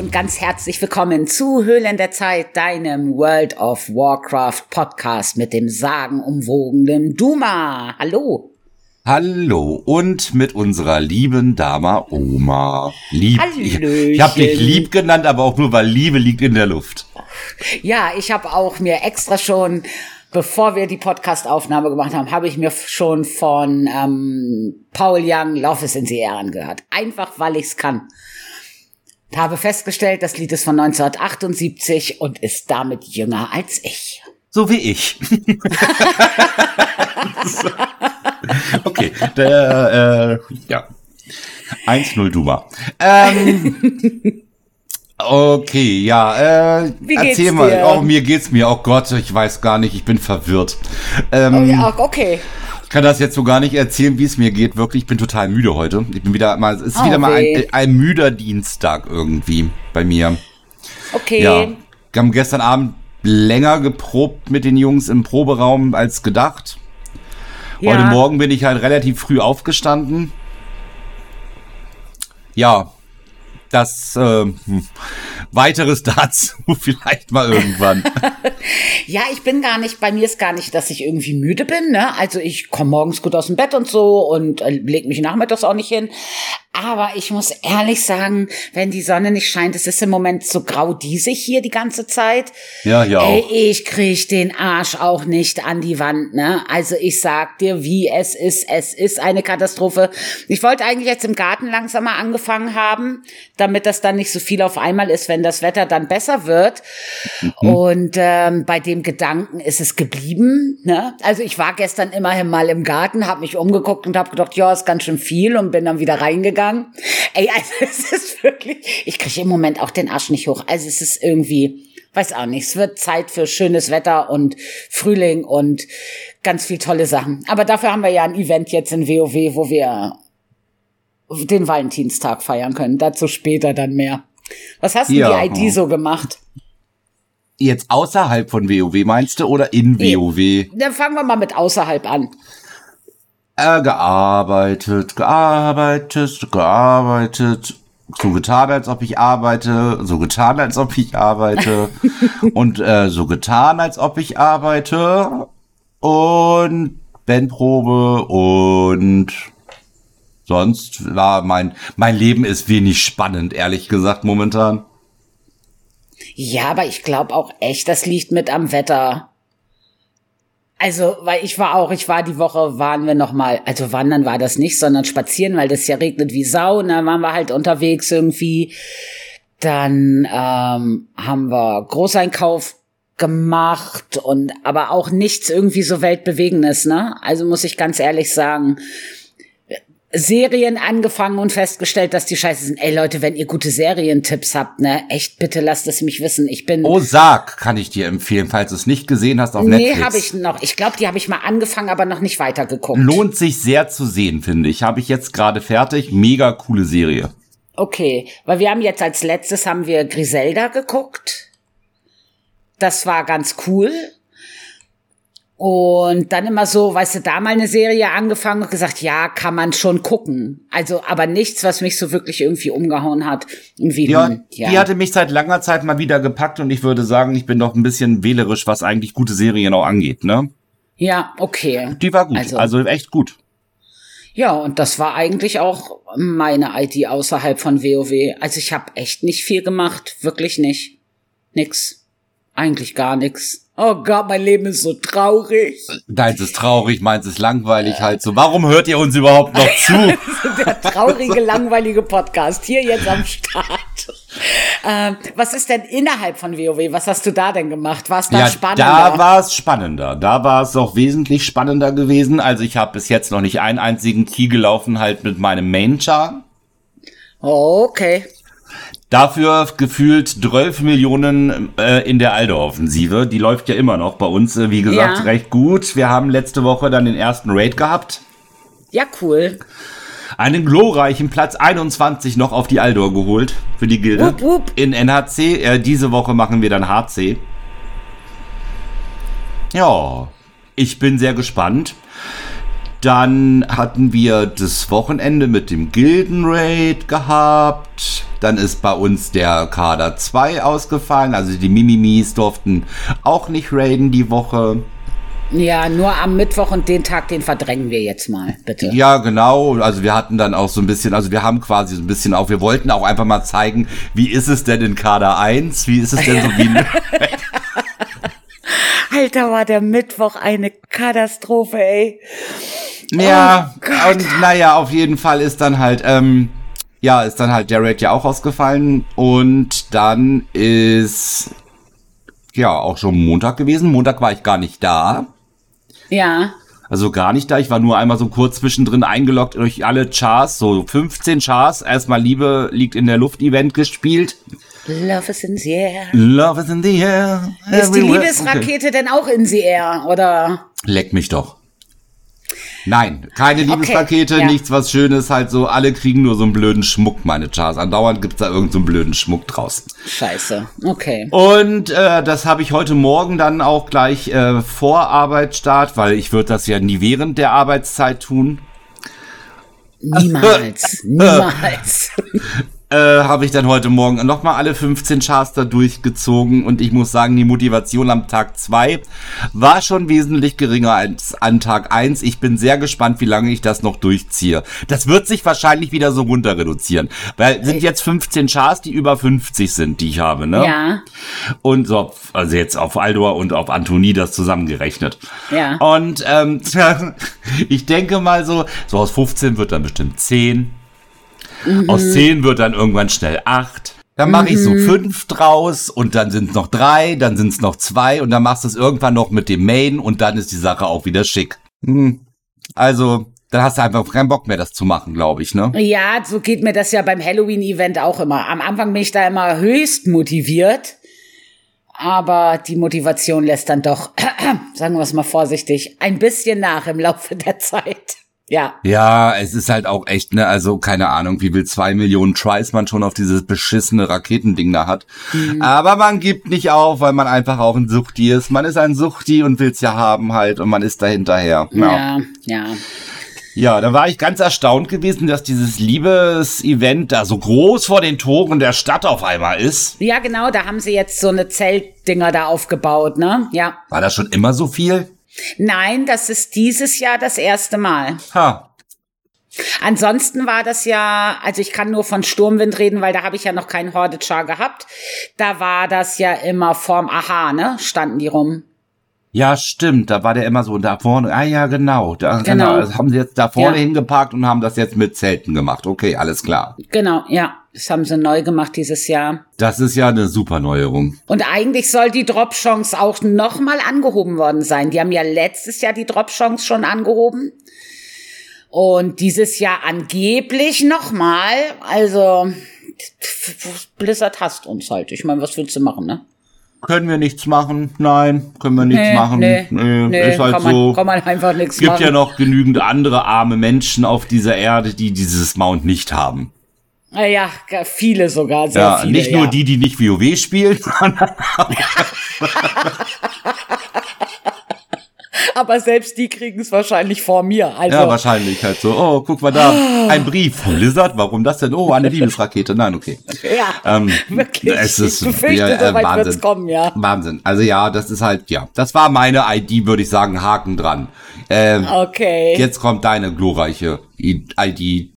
Und ganz herzlich willkommen zu Höhlen der Zeit, deinem World of Warcraft Podcast mit dem sagenumwogenen Duma. Hallo. Hallo und mit unserer lieben Dama Oma. Lieb. Hallöchen. Ich, ich habe dich lieb genannt, aber auch nur, weil Liebe liegt in der Luft. Ja, ich habe auch mir extra schon, bevor wir die Podcast-Aufnahme gemacht haben, habe ich mir schon von ähm, Paul Young Love is in the Air angehört. Einfach, weil ich's kann. Habe festgestellt, das Lied ist von 1978 und ist damit jünger als ich. So wie ich. okay, der, äh, ja. 1-0 Duma. Ähm, okay, ja, äh, Wie geht's erzähl mal. dir? Oh, mir geht's mir. Oh Gott, ich weiß gar nicht, ich bin verwirrt. Ähm, Oh ja, okay. Ich kann das jetzt so gar nicht erzählen, wie es mir geht. Wirklich, ich bin total müde heute. Ich bin wieder mal, es ist Oh, wieder mal ein, ein müder Dienstag irgendwie bei mir. Okay. Ja. Wir haben gestern Abend länger geprobt mit den Jungs im Proberaum als gedacht. Ja. Heute Morgen bin ich halt relativ früh aufgestanden. Ja, das äh, hm, weiteres dazu vielleicht mal irgendwann. Ja, ich bin gar nicht, bei mir ist gar nicht, dass ich irgendwie müde bin, ne? Also ich komme morgens gut aus dem Bett und so und äh, leg mich nachmittags auch nicht hin. Aber ich muss ehrlich sagen, wenn die Sonne nicht scheint, es ist im Moment so grau diesig hier die ganze Zeit. Ja, ja Ey, ich krieg den Arsch auch nicht an die Wand, ne? Also ich sag dir, wie es ist. Es ist eine Katastrophe. Ich wollte eigentlich jetzt im Garten langsam mal angefangen haben, damit das dann nicht so viel auf einmal ist, wenn das Wetter dann besser wird. Und ähm, bei dem Gedanken ist es geblieben. Ne? Also ich war gestern immerhin mal im Garten, habe mich umgeguckt und habe gedacht, ja, ist ganz schön viel und bin dann wieder reingegangen. Ey, also es ist wirklich, ich kriege im Moment auch den Arsch nicht hoch. Also es ist irgendwie, weiß auch nicht, es wird Zeit für schönes Wetter und Frühling und ganz viel tolle Sachen. Aber dafür haben wir ja ein Event jetzt in WoW, wo wir den Valentinstag feiern können. Dazu später dann mehr. Was hast denn Ja. die ID so gemacht? Jetzt außerhalb von WoW meinst du oder in Nee. WoW? Dann fangen wir mal mit außerhalb an. Äh, gearbeitet, gearbeitet, gearbeitet. So getan, als ob ich arbeite, so getan, als ob ich arbeite und äh, so getan, als ob ich arbeite und Bandprobe und sonst war mein mein Leben ist wenig spannend, ehrlich gesagt momentan. Ja, aber ich glaube auch echt, das liegt mit am Wetter. Also, weil ich war auch, ich war die Woche, waren wir noch mal, also wandern war das nicht, sondern spazieren, weil das ja regnet wie Sau. Und dann waren wir halt unterwegs irgendwie. Dann ähm, haben wir Großeinkauf gemacht und aber auch nichts irgendwie so weltbewegendes, ne? Also muss ich ganz ehrlich sagen, Serien angefangen und festgestellt, dass die scheiße sind. Ey Leute, wenn ihr gute Serientipps habt, ne, echt bitte lasst es mich wissen. Ich bin Ozark kann ich dir empfehlen, falls du es nicht gesehen hast auf Nee, Netflix. habe ich noch. Ich glaube, die habe ich mal angefangen, aber noch nicht weitergeguckt. Lohnt sich sehr zu sehen, finde ich. Habe ich jetzt gerade fertig. Mega coole Serie. Okay, weil wir haben jetzt als letztes haben wir Griselda geguckt. Das war ganz cool. Und dann immer so, weißt du, da mal eine Serie angefangen und gesagt, ja, kann man schon gucken. Also, aber nichts, was mich so wirklich irgendwie umgehauen hat. Irgendwie, Ja, hm, ja. die hatte mich seit langer Zeit mal wieder gepackt und ich würde sagen, ich bin doch ein bisschen wählerisch, was eigentlich gute Serien auch angeht, ne? ja, okay. Die war gut, Also- also, echt gut. Ja, und das war eigentlich auch meine ID außerhalb von WoW. Also ich habe echt nicht viel gemacht, wirklich nicht. Nix. Eigentlich gar nix. Oh Gott, mein Leben ist so traurig. Deins ist traurig, meins ist langweilig halt so. Warum hört ihr uns überhaupt noch zu? Der traurige, langweilige Podcast hier jetzt am Start. Ähm, was ist denn innerhalb von WoW? Was hast du da denn gemacht? War es da ja, spannender? da war es spannender. Da war es auch wesentlich spannender gewesen. Also ich habe bis jetzt noch nicht einen einzigen Key gelaufen halt mit meinem Main-Char. oh, okay. Dafür gefühlt 12 Millionen äh, in der Aldo-Offensive. Die läuft ja immer noch bei uns, äh, wie gesagt, Ja. recht gut. Wir haben letzte Woche dann den ersten Raid gehabt. Ja, cool. Einen glorreichen Platz 21 noch auf die Aldor geholt für die Gilde. Wupp, wupp. In NHC. Äh, diese Woche machen wir dann HC. Ja, ich bin sehr gespannt. Dann hatten wir das Wochenende mit dem Gildenraid gehabt. Dann ist bei uns der Kader 2 ausgefallen. Also die Mimimis durften auch nicht raiden die Woche. Ja, nur am Mittwoch und den Tag, den verdrängen wir jetzt mal, bitte. Ja, genau. Also wir hatten dann auch so ein bisschen, also wir haben quasi so ein bisschen auch, wir wollten auch einfach mal zeigen, wie ist es denn in Kader 1? Wie ist es denn so wie... Alter, war der Mittwoch eine Katastrophe, ey. Ja, oh und naja, auf jeden Fall ist dann halt, ähm, ja, ist dann halt der Raid ja auch ausgefallen und dann ist ja auch schon Montag gewesen. Montag war ich gar nicht da. Ja. Also gar nicht da. Ich war nur einmal so kurz zwischendrin eingeloggt durch alle Chars, so 15 Chars. Erstmal Liebe liegt in der Luft Event gespielt. Love is in the air. Love is in the air. Ist die Liebesrakete okay. denn auch in the air, oder? Leck mich doch. Nein, keine Liebespakete, okay, ja. nichts was Schönes, halt so, alle kriegen nur so einen blöden Schmuck, meine Chars. Andauernd gibt's da irgendeinen so blöden Schmuck draußen. Scheiße, okay. Und äh, das habe ich heute Morgen dann auch gleich äh, vor Arbeitsstart, weil ich würde das ja nie während der Arbeitszeit tun. Niemals, niemals. Äh, habe ich dann heute Morgen nochmal alle 15 Charts da durchgezogen und ich muss sagen, die Motivation am Tag 2 war schon wesentlich geringer als an Tag 1. Ich bin sehr gespannt, wie lange ich das noch durchziehe. Das wird sich wahrscheinlich wieder so runter reduzieren, weil sind jetzt 15 Charts, die über 50 sind, die ich habe, ne? Ja. Und so, also jetzt auf Aldor und auf Antonie das zusammengerechnet. Ja. Und ähm, ich denke mal so, so aus 15 wird dann bestimmt 10, Mhm. Aus zehn wird dann irgendwann schnell acht. Dann mache mhm. ich so mhm. fünf draus und dann sind es noch drei, dann sind es noch zwei und dann machst du es irgendwann noch mit dem Main und dann ist die Sache auch wieder schick. Mhm. Also, dann hast du einfach keinen Bock mehr, das zu machen, glaube ich, ne? Ja, so geht mir das ja beim Halloween-Event auch immer. Am Anfang bin ich da immer höchst motiviert, aber die Motivation lässt dann doch, sagen wir es mal vorsichtig, ein bisschen nach im Laufe der Zeit. Ja. Ja, es ist halt auch echt, ne, also keine Ahnung, wie viel zwei Millionen Tries man schon auf dieses beschissene Raketending da hat. Mhm. Aber man gibt nicht auf, weil man einfach auch ein Suchti ist. Man ist ein Suchti und will's ja haben halt und man ist da hinterher. Ja, ja. ja. Ja, da war ich ganz erstaunt gewesen, dass dieses Liebes-Event da so groß vor den Toren der Stadt auf einmal ist. Ja, genau, da haben sie jetzt so eine Zeltdinger da aufgebaut, ne? Ja. War das schon immer so viel? Nein, das ist dieses Jahr das erste Mal. Ha. Ansonsten war das ja, also ich kann nur von Sturmwind reden, weil da habe ich ja noch keinen Horde-Char gehabt. Da war das ja immer vorm Aha, ne? Standen die rum. Ja, stimmt, da war der immer so da vorne. Ah ja, genau. Da, genau. genau. Das haben sie jetzt da vorne ja. hingeparkt und haben das jetzt mit Zelten gemacht. Okay, alles klar. Genau, ja. Das haben sie neu gemacht dieses Jahr. Das ist ja eine super Neuerung. Und eigentlich soll die Drop-Chance auch nochmal angehoben worden sein. Die haben ja letztes Jahr die Drop-Chance schon angehoben. Und dieses Jahr angeblich nochmal. Also, Blizzard hasst uns halt. Ich meine, was willst du machen, ne? Können wir nichts machen? Nein, können wir nichts nee, machen. Nee, nee, nee, ist halt kann man, so. Kann man einfach nichts machen. Es gibt ja noch genügend andere arme Menschen auf dieser Erde, die dieses Mount nicht haben. Ja, viele sogar, sehr ja, viele. Nicht nur die, die nicht WoW spielen, sondern Aber selbst die kriegen es wahrscheinlich vor mir. Also ja, wahrscheinlich halt so. Oh, guck mal da, ein Brief von Blizzard. Warum das denn? Oh, eine Liebesrakete. Nein, okay. Ja, ähm, wirklich. Es ist, ich befürchte, ja, äh, Wahnsinn. kommen, ja. Wahnsinn. Also ja, das ist halt, ja, das war meine ID, würde ich sagen, Haken dran. Ähm, okay. Jetzt kommt deine glorreiche ID.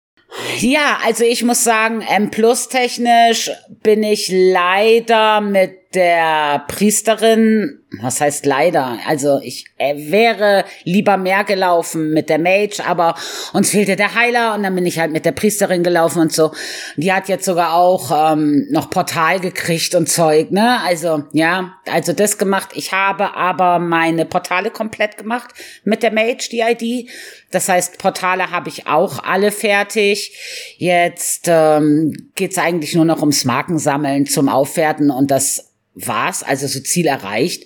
Ja, also ich muss sagen, M Plus technisch bin ich leider mit der Priesterin was heißt leider? Also ich äh, wäre lieber mehr gelaufen mit der Mage, aber uns fehlte der Heiler und dann bin ich halt mit der Priesterin gelaufen und so. Die hat jetzt sogar auch ähm, noch Portal gekriegt und Zeug, ne? Also ja, also das gemacht. Ich habe aber meine Portale komplett gemacht mit der Mage, die ID. Das heißt, Portale habe ich auch alle fertig. Jetzt ähm, geht's eigentlich nur noch ums Markensammeln zum Aufwerten und das war's, also so Ziel erreicht.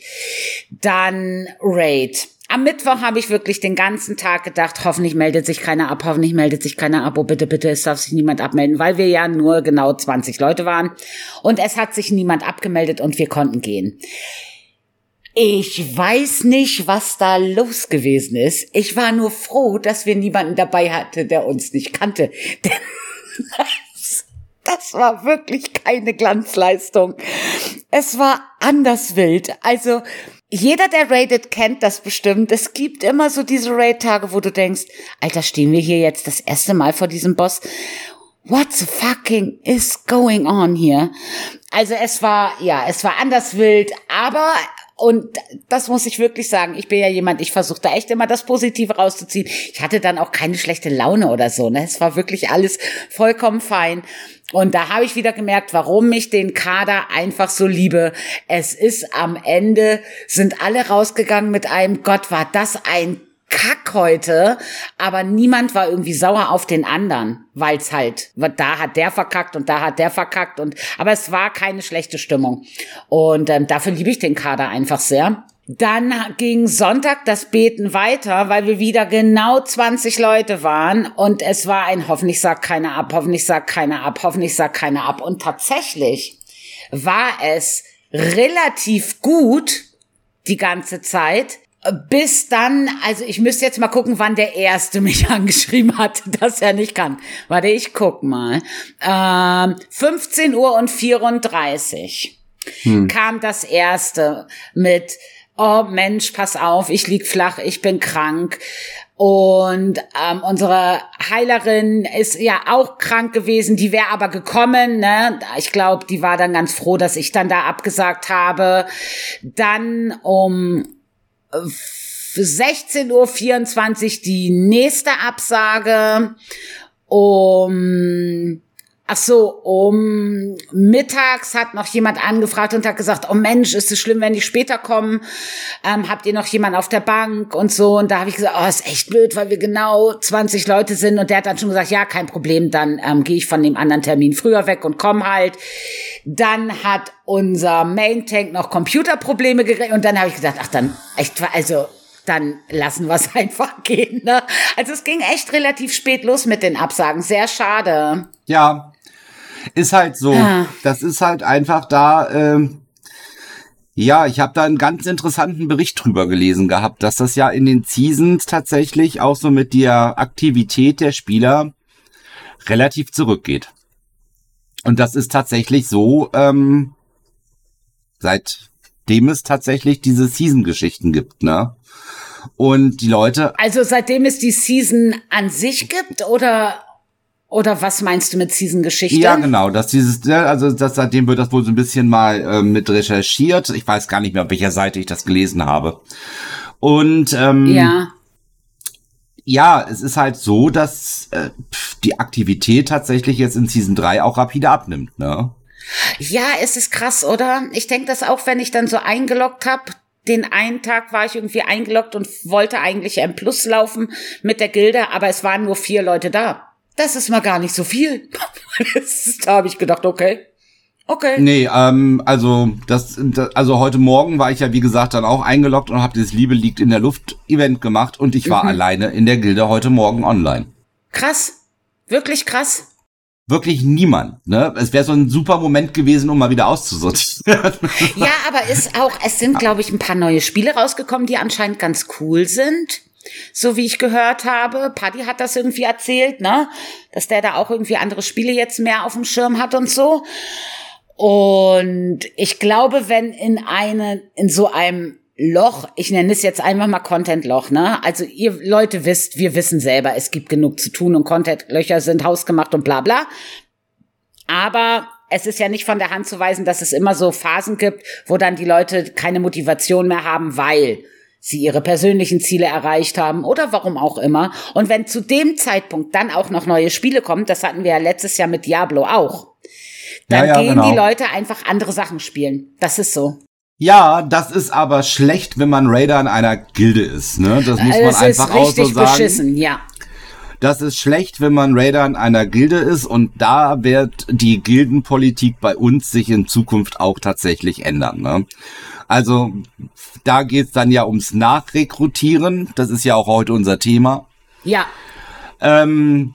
Dann Raid. Am Mittwoch habe ich wirklich den ganzen Tag gedacht, hoffentlich meldet sich keiner ab, hoffentlich meldet sich keiner ab, oh bitte, bitte, es darf sich niemand abmelden, weil wir ja nur genau 20 Leute waren. Und es hat sich niemand abgemeldet und wir konnten gehen. Ich weiß nicht, was da los gewesen ist. Ich war nur froh, dass wir niemanden dabei hatten, der uns nicht kannte. Denn Das war wirklich keine Glanzleistung. Es war anders wild. Also, jeder, der Raided kennt das bestimmt. Es gibt immer so diese Raid-Tage, wo du denkst, Alter, stehen wir hier jetzt das erste Mal vor diesem Boss? What the fucking is going on here? Also es war, ja, es war anders wild, aber und das muss ich wirklich sagen. Ich bin ja jemand, ich versuche da echt immer das Positive rauszuziehen. Ich hatte dann auch keine schlechte Laune oder so. Ne? Es war wirklich alles vollkommen fein. Und da habe ich wieder gemerkt, warum ich den Kader einfach so liebe. Es ist am Ende, sind alle rausgegangen mit einem, Gott, war das ein Kack heute, aber niemand war irgendwie sauer auf den anderen, weil's halt, da hat der verkackt und da hat der verkackt und, aber es war keine schlechte Stimmung. Und ähm, dafür liebe ich den Kader einfach sehr. Dann ging Sonntag das Beten weiter, weil wir wieder genau 20 Leute waren und es war ein hoffentlich sagt keiner ab, hoffentlich sagt keiner ab, hoffentlich sagt keiner ab. Und tatsächlich war es relativ gut die ganze Zeit, bis dann, also ich müsste jetzt mal gucken, wann der erste mich angeschrieben hat, dass er nicht kann. Warte, ich guck mal. Ähm, 15 Uhr und 34 hm. kam das erste mit, oh Mensch, pass auf, ich lieg flach, ich bin krank. Und ähm, unsere Heilerin ist ja auch krank gewesen, die wäre aber gekommen. Ne? Ich glaube, die war dann ganz froh, dass ich dann da abgesagt habe. Dann um 16.24 Uhr die nächste Absage. Um Ach so, um mittags hat noch jemand angefragt und hat gesagt, oh Mensch, ist es schlimm, wenn die später kommen? Ähm, habt ihr noch jemand auf der Bank und so? Und da habe ich gesagt, oh, ist echt blöd, weil wir genau 20 Leute sind. Und der hat dann schon gesagt, ja, kein Problem, dann ähm, gehe ich von dem anderen Termin früher weg und komm halt. Dann hat unser Main Tank noch Computerprobleme gekriegt und dann habe ich gesagt, ach dann, echt, also dann lassen wir es einfach gehen. Ne? Also es ging echt relativ spät los mit den Absagen. Sehr schade. Ja, ist halt so. Ja. Das ist halt einfach da. Ähm, ja, ich habe da einen ganz interessanten Bericht drüber gelesen gehabt, dass das ja in den Seasons tatsächlich auch so mit der Aktivität der Spieler relativ zurückgeht. Und das ist tatsächlich so, ähm, seitdem es tatsächlich diese Season-Geschichten gibt, ne? Und die Leute. Also seitdem es die Season an sich gibt oder oder was meinst du mit Season-Geschichte? Ja, genau. Dass dieses, also das, seitdem wird das wohl so ein bisschen mal äh, mit recherchiert. Ich weiß gar nicht mehr, auf welcher Seite ich das gelesen habe. Und ähm, ja. Ja, es ist halt so, dass äh, die Aktivität tatsächlich jetzt in Season 3 auch rapide abnimmt, ne? Ja, es ist krass, oder? Ich denke das auch, wenn ich dann so eingeloggt habe. Den einen Tag war ich irgendwie eingeloggt und wollte eigentlich M Plus laufen mit der Gilde, aber es waren nur vier Leute da das ist mal gar nicht so viel. da habe ich gedacht, okay. Okay. Nee, ähm, also das, das, also heute Morgen war ich ja wie gesagt dann auch eingeloggt und habe dieses Liebe liegt in der Luft Event gemacht und ich war mhm. alleine in der Gilde heute Morgen online. Krass, wirklich krass. Wirklich niemand, ne? Es wäre so ein super Moment gewesen, um mal wieder auszusortieren. ja, aber ist auch, es sind glaube ich ein paar neue Spiele rausgekommen, die anscheinend ganz cool sind so wie ich gehört habe. Paddy hat das irgendwie erzählt, ne? Dass der da auch irgendwie andere Spiele jetzt mehr auf dem Schirm hat und so. Und ich glaube, wenn in eine, in so einem Loch, ich nenne es jetzt einfach mal Content-Loch, ne? Also ihr Leute wisst, wir wissen selber, es gibt genug zu tun und Content-Löcher sind hausgemacht und bla bla. Aber es ist ja nicht von der Hand zu weisen, dass es immer so Phasen gibt, wo dann die Leute keine Motivation mehr haben, weil sie ihre persönlichen Ziele erreicht haben oder warum auch immer. Und wenn zu dem Zeitpunkt dann auch noch neue Spiele kommen, das hatten wir ja letztes Jahr mit Diablo auch, dann ja, ja, gehen genau. die Leute einfach andere Sachen spielen. Das ist so. Ja, das ist aber schlecht, wenn man Raider in einer Gilde ist, ne? Das muss man es einfach auch so sagen. Beschissen, ja. Das ist schlecht, wenn man Raider in einer Gilde ist und da wird die Gildenpolitik bei uns sich in Zukunft auch tatsächlich ändern. Ne? Also da geht's dann ja ums Nachrekrutieren. Das ist ja auch heute unser Thema. Ja. Ähm,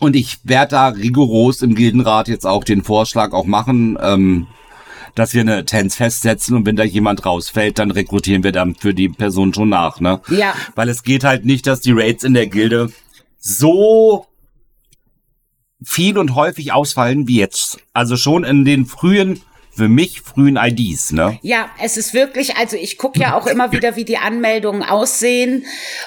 und ich werde da rigoros im Gildenrat jetzt auch den Vorschlag auch machen, ähm, dass wir eine Tens festsetzen und wenn da jemand rausfällt, dann rekrutieren wir dann für die Person schon nach, ne? Ja. Weil es geht halt nicht, dass die Raids in der Gilde so viel und häufig ausfallen wie jetzt. Also schon in den frühen für mich frühen IDs, ne? Ja, es ist wirklich, also ich gucke ja auch immer wieder, wie die Anmeldungen aussehen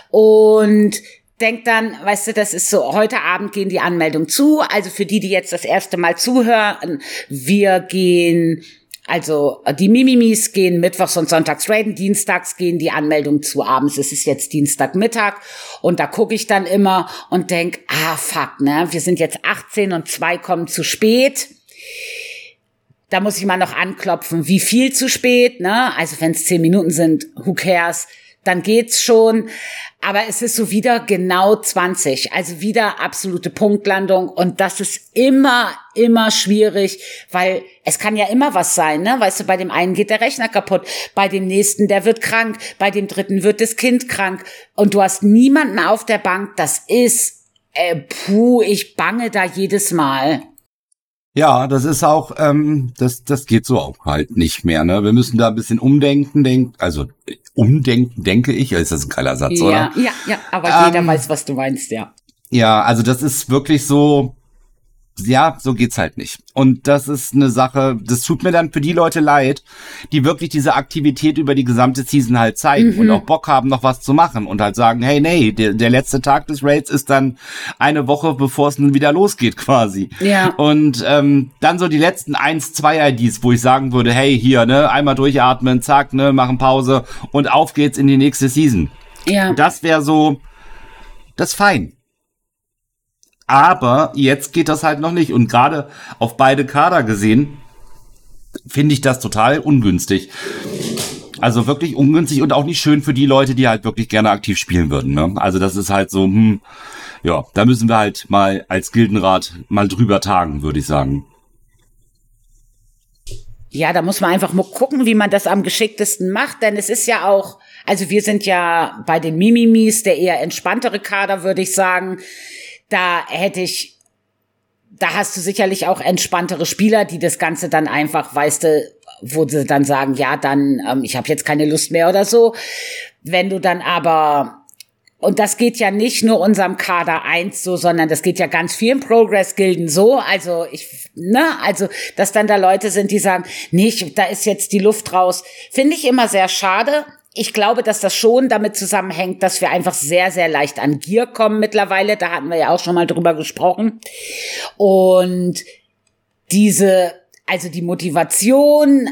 und denk dann, weißt du, das ist so, heute Abend gehen die Anmeldungen zu. Also für die, die jetzt das erste Mal zuhören, wir gehen also die Mimimis gehen mittwochs und sonntags raiden, dienstags gehen die Anmeldungen zu abends. Es ist jetzt Dienstagmittag und da gucke ich dann immer und denk, ah fuck, ne, wir sind jetzt 18 und zwei kommen zu spät. Da muss ich mal noch anklopfen, wie viel zu spät, ne? Also wenn es zehn Minuten sind, who cares? Dann geht's schon. Aber es ist so wieder genau 20, also wieder absolute Punktlandung und das ist immer, immer schwierig, weil es kann ja immer was sein, ne? Weißt du, bei dem einen geht der Rechner kaputt, bei dem nächsten, der wird krank, bei dem dritten wird das Kind krank und du hast niemanden auf der Bank, das ist, äh, puh, ich bange da jedes Mal. Ja, das ist auch, ähm, das, das geht so auch halt nicht mehr. Ne? Wir müssen da ein bisschen umdenken, denk, also umdenken, denke ich. Ist das ein geiler Satz, ja, oder? Ja, ja, aber ähm, jeder weiß, was du meinst, ja. Ja, also das ist wirklich so, ja, so geht's halt nicht. Und das ist eine Sache, das tut mir dann für die Leute leid, die wirklich diese Aktivität über die gesamte Season halt zeigen mhm. und auch Bock haben, noch was zu machen und halt sagen, hey, nee, der, der letzte Tag des Raids ist dann eine Woche, bevor es nun wieder losgeht quasi. Ja. Und ähm, dann so die letzten eins, zwei IDs, wo ich sagen würde, hey, hier, ne, einmal durchatmen, zack, ne, machen Pause und auf geht's in die nächste Season. Ja. Das wäre so, das fein. Aber jetzt geht das halt noch nicht. Und gerade auf beide Kader gesehen, finde ich das total ungünstig. Also wirklich ungünstig und auch nicht schön für die Leute, die halt wirklich gerne aktiv spielen würden. Ne? Also das ist halt so, hm, ja, da müssen wir halt mal als Gildenrat mal drüber tagen, würde ich sagen. Ja, da muss man einfach mal gucken, wie man das am geschicktesten macht, denn es ist ja auch, also wir sind ja bei den Mimimis der eher entspanntere Kader, würde ich sagen da hätte ich, da hast du sicherlich auch entspanntere Spieler, die das Ganze dann einfach, weißt du, wo sie dann sagen, ja, dann, ähm, ich habe jetzt keine Lust mehr oder so. Wenn du dann aber und das geht ja nicht nur unserem Kader eins so, sondern das geht ja ganz vielen Progress-Gilden so. Also ich, ne, also, dass dann da Leute sind, die sagen, nicht, da ist jetzt die Luft raus. Finde ich immer sehr schade ich glaube, dass das schon damit zusammenhängt, dass wir einfach sehr, sehr leicht an Gier kommen mittlerweile. Da hatten wir ja auch schon mal drüber gesprochen. Und diese, also die Motivation,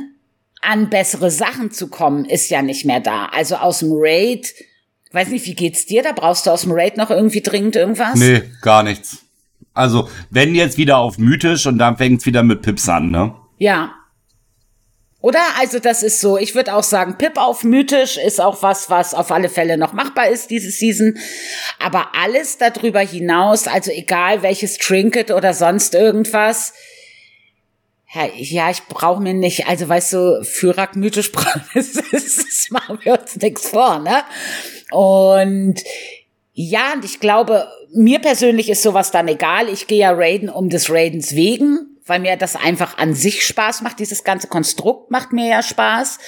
an bessere Sachen zu kommen, ist ja nicht mehr da. Also aus dem Raid, weiß nicht, wie geht's dir? Da brauchst du aus dem Raid noch irgendwie dringend irgendwas? Nee, gar nichts. Also, wenn jetzt wieder auf mythisch und dann fängt's wieder mit Pips an, ne? Ja, oder? Also das ist so, ich würde auch sagen, Pip auf mythisch ist auch was, was auf alle Fälle noch machbar ist diese Season. Aber alles darüber hinaus, also egal welches Trinket oder sonst irgendwas, ja, ich brauche mir nicht, also weißt du, Führer mythisch, das, das machen wir uns nichts vor, ne? Und ja, und ich glaube, mir persönlich ist sowas dann egal. Ich gehe ja raiden um des Raidens wegen weil mir das einfach an sich Spaß macht. Dieses ganze Konstrukt macht mir ja Spaß.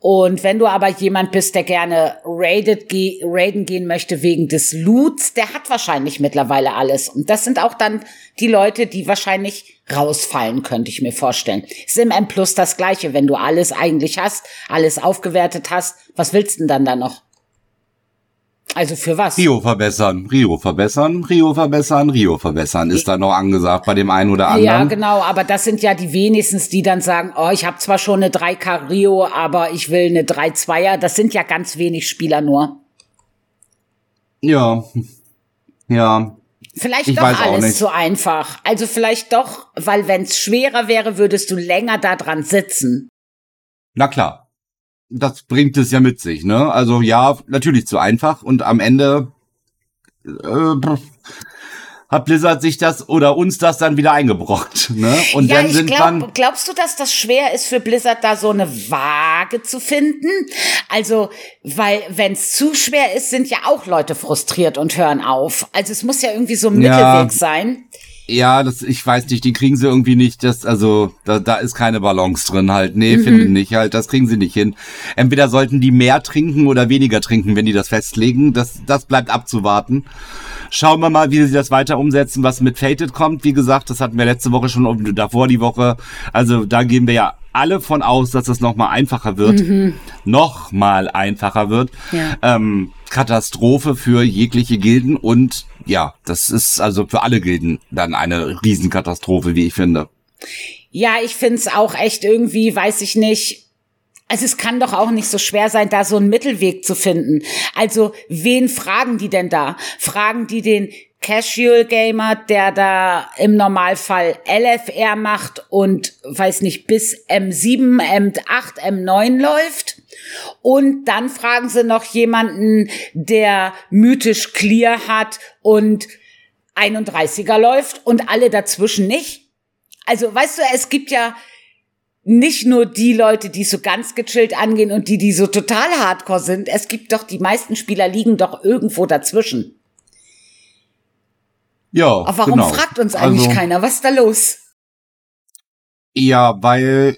Und wenn du aber jemand bist, der gerne raided, ge raiden gehen möchte wegen des Loots, der hat wahrscheinlich mittlerweile alles. Und das sind auch dann die Leute, die wahrscheinlich rausfallen, könnte ich mir vorstellen. Ist im M Plus das Gleiche. Wenn du alles eigentlich hast, alles aufgewertet hast, was willst du denn dann da noch? Also für was? Rio verbessern, Rio verbessern, Rio verbessern, Rio verbessern ist da noch angesagt bei dem einen oder anderen. Ja, genau, aber das sind ja die wenigstens, die dann sagen, oh, ich habe zwar schon eine 3K Rio, aber ich will eine 3-2er. Das sind ja ganz wenig Spieler nur. Ja. Ja. Vielleicht ich doch alles so einfach. Also vielleicht doch, weil wenn es schwerer wäre, würdest du länger da dran sitzen. Na klar das bringt es ja mit sich, ne? Also ja, natürlich zu einfach und am Ende äh, hat Blizzard sich das oder uns das dann wieder eingebrockt, ne? Und ja, dann sind glaub, man glaubst du, dass das schwer ist für Blizzard da so eine Waage zu finden? Also, weil wenn es zu schwer ist, sind ja auch Leute frustriert und hören auf. Also es muss ja irgendwie so ein Mittelweg ja. sein. Ja, das, ich weiß nicht, die kriegen sie irgendwie nicht, das, also, da, da ist keine Balance drin halt. Nee, mhm. finde ich nicht halt, das kriegen sie nicht hin. Entweder sollten die mehr trinken oder weniger trinken, wenn die das festlegen. Das, das bleibt abzuwarten. Schauen wir mal, wie sie das weiter umsetzen, was mit Fated kommt. Wie gesagt, das hatten wir letzte Woche schon und davor die Woche. Also, da gehen wir ja alle von aus, dass es nochmal einfacher wird. Mhm. Nochmal einfacher wird. Ja. Ähm, Katastrophe für jegliche Gilden und ja, das ist also für alle Gilden dann eine Riesenkatastrophe, wie ich finde. Ja, ich find's auch echt irgendwie, weiß ich nicht. Also es kann doch auch nicht so schwer sein, da so einen Mittelweg zu finden. Also wen fragen die denn da? Fragen die den Casual Gamer, der da im Normalfall LFR macht und weiß nicht bis M7, M8, M9 läuft? Und dann fragen sie noch jemanden, der mythisch clear hat und 31er läuft und alle dazwischen nicht. Also, weißt du, es gibt ja nicht nur die Leute, die so ganz gechillt angehen und die, die so total hardcore sind. Es gibt doch, die meisten Spieler liegen doch irgendwo dazwischen. Ja. Aber warum genau. fragt uns eigentlich also, keiner? Was ist da los? Ja, weil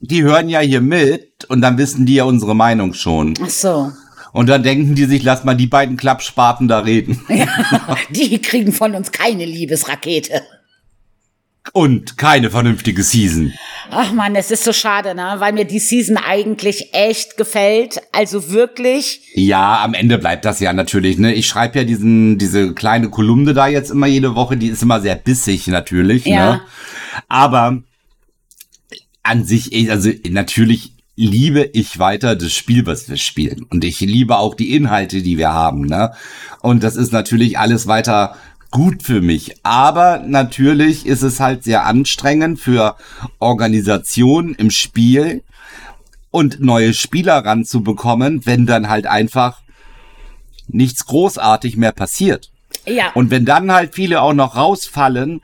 die hören ja hier mit und dann wissen die ja unsere Meinung schon. Ach so. Und dann denken die sich, lass mal die beiden Klappspaten da reden. Ja, die kriegen von uns keine Liebesrakete. Und keine vernünftige Season. Ach man, es ist so schade, ne? Weil mir die Season eigentlich echt gefällt. Also wirklich. Ja, am Ende bleibt das ja natürlich, ne? Ich schreibe ja diesen, diese kleine Kolumne da jetzt immer jede Woche, die ist immer sehr bissig natürlich, ja. ne? Aber an sich, also natürlich liebe ich weiter das Spiel, was wir spielen. Und ich liebe auch die Inhalte, die wir haben. Ne? Und das ist natürlich alles weiter gut für mich. Aber natürlich ist es halt sehr anstrengend für Organisationen im Spiel und neue Spieler ranzubekommen, wenn dann halt einfach nichts großartig mehr passiert. Ja. Und wenn dann halt viele auch noch rausfallen,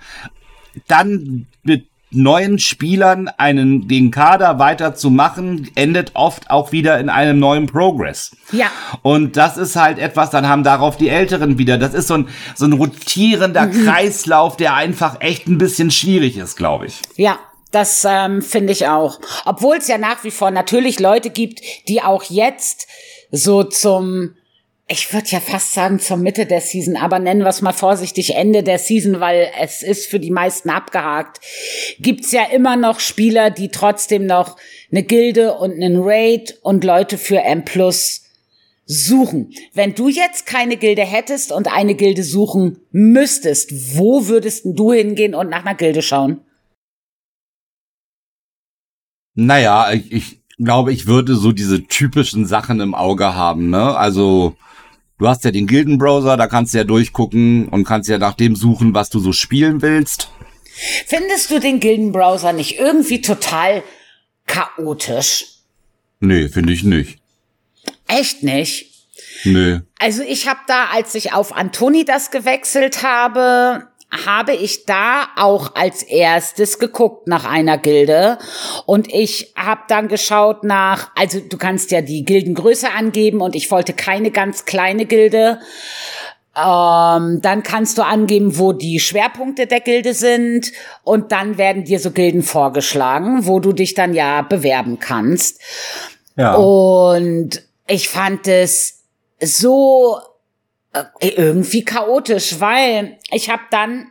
dann wird neuen Spielern einen, den Kader weiterzumachen, endet oft auch wieder in einem neuen Progress. Ja. Und das ist halt etwas, dann haben darauf die Älteren wieder. Das ist so ein, so ein rotierender mhm. Kreislauf, der einfach echt ein bisschen schwierig ist, glaube ich. Ja, das ähm, finde ich auch. Obwohl es ja nach wie vor natürlich Leute gibt, die auch jetzt so zum ich würde ja fast sagen zur Mitte der Season, aber nennen wir es mal vorsichtig Ende der Season, weil es ist für die meisten abgehakt. Gibt's ja immer noch Spieler, die trotzdem noch eine Gilde und einen Raid und Leute für M Plus suchen. Wenn du jetzt keine Gilde hättest und eine Gilde suchen müsstest, wo würdest du hingehen und nach einer Gilde schauen? Naja, ich, ich glaube, ich würde so diese typischen Sachen im Auge haben, ne? Also Du hast ja den Gildenbrowser, da kannst du ja durchgucken und kannst ja nach dem suchen, was du so spielen willst. Findest du den Gildenbrowser nicht irgendwie total chaotisch? Nee, finde ich nicht. Echt nicht? Nee. Also ich habe da, als ich auf Antoni das gewechselt habe, habe ich da auch als erstes geguckt nach einer Gilde und ich habe dann geschaut nach, also du kannst ja die Gildengröße angeben und ich wollte keine ganz kleine Gilde. Ähm, dann kannst du angeben, wo die Schwerpunkte der Gilde sind und dann werden dir so Gilden vorgeschlagen, wo du dich dann ja bewerben kannst. Ja. Und ich fand es so irgendwie chaotisch, weil ich habe dann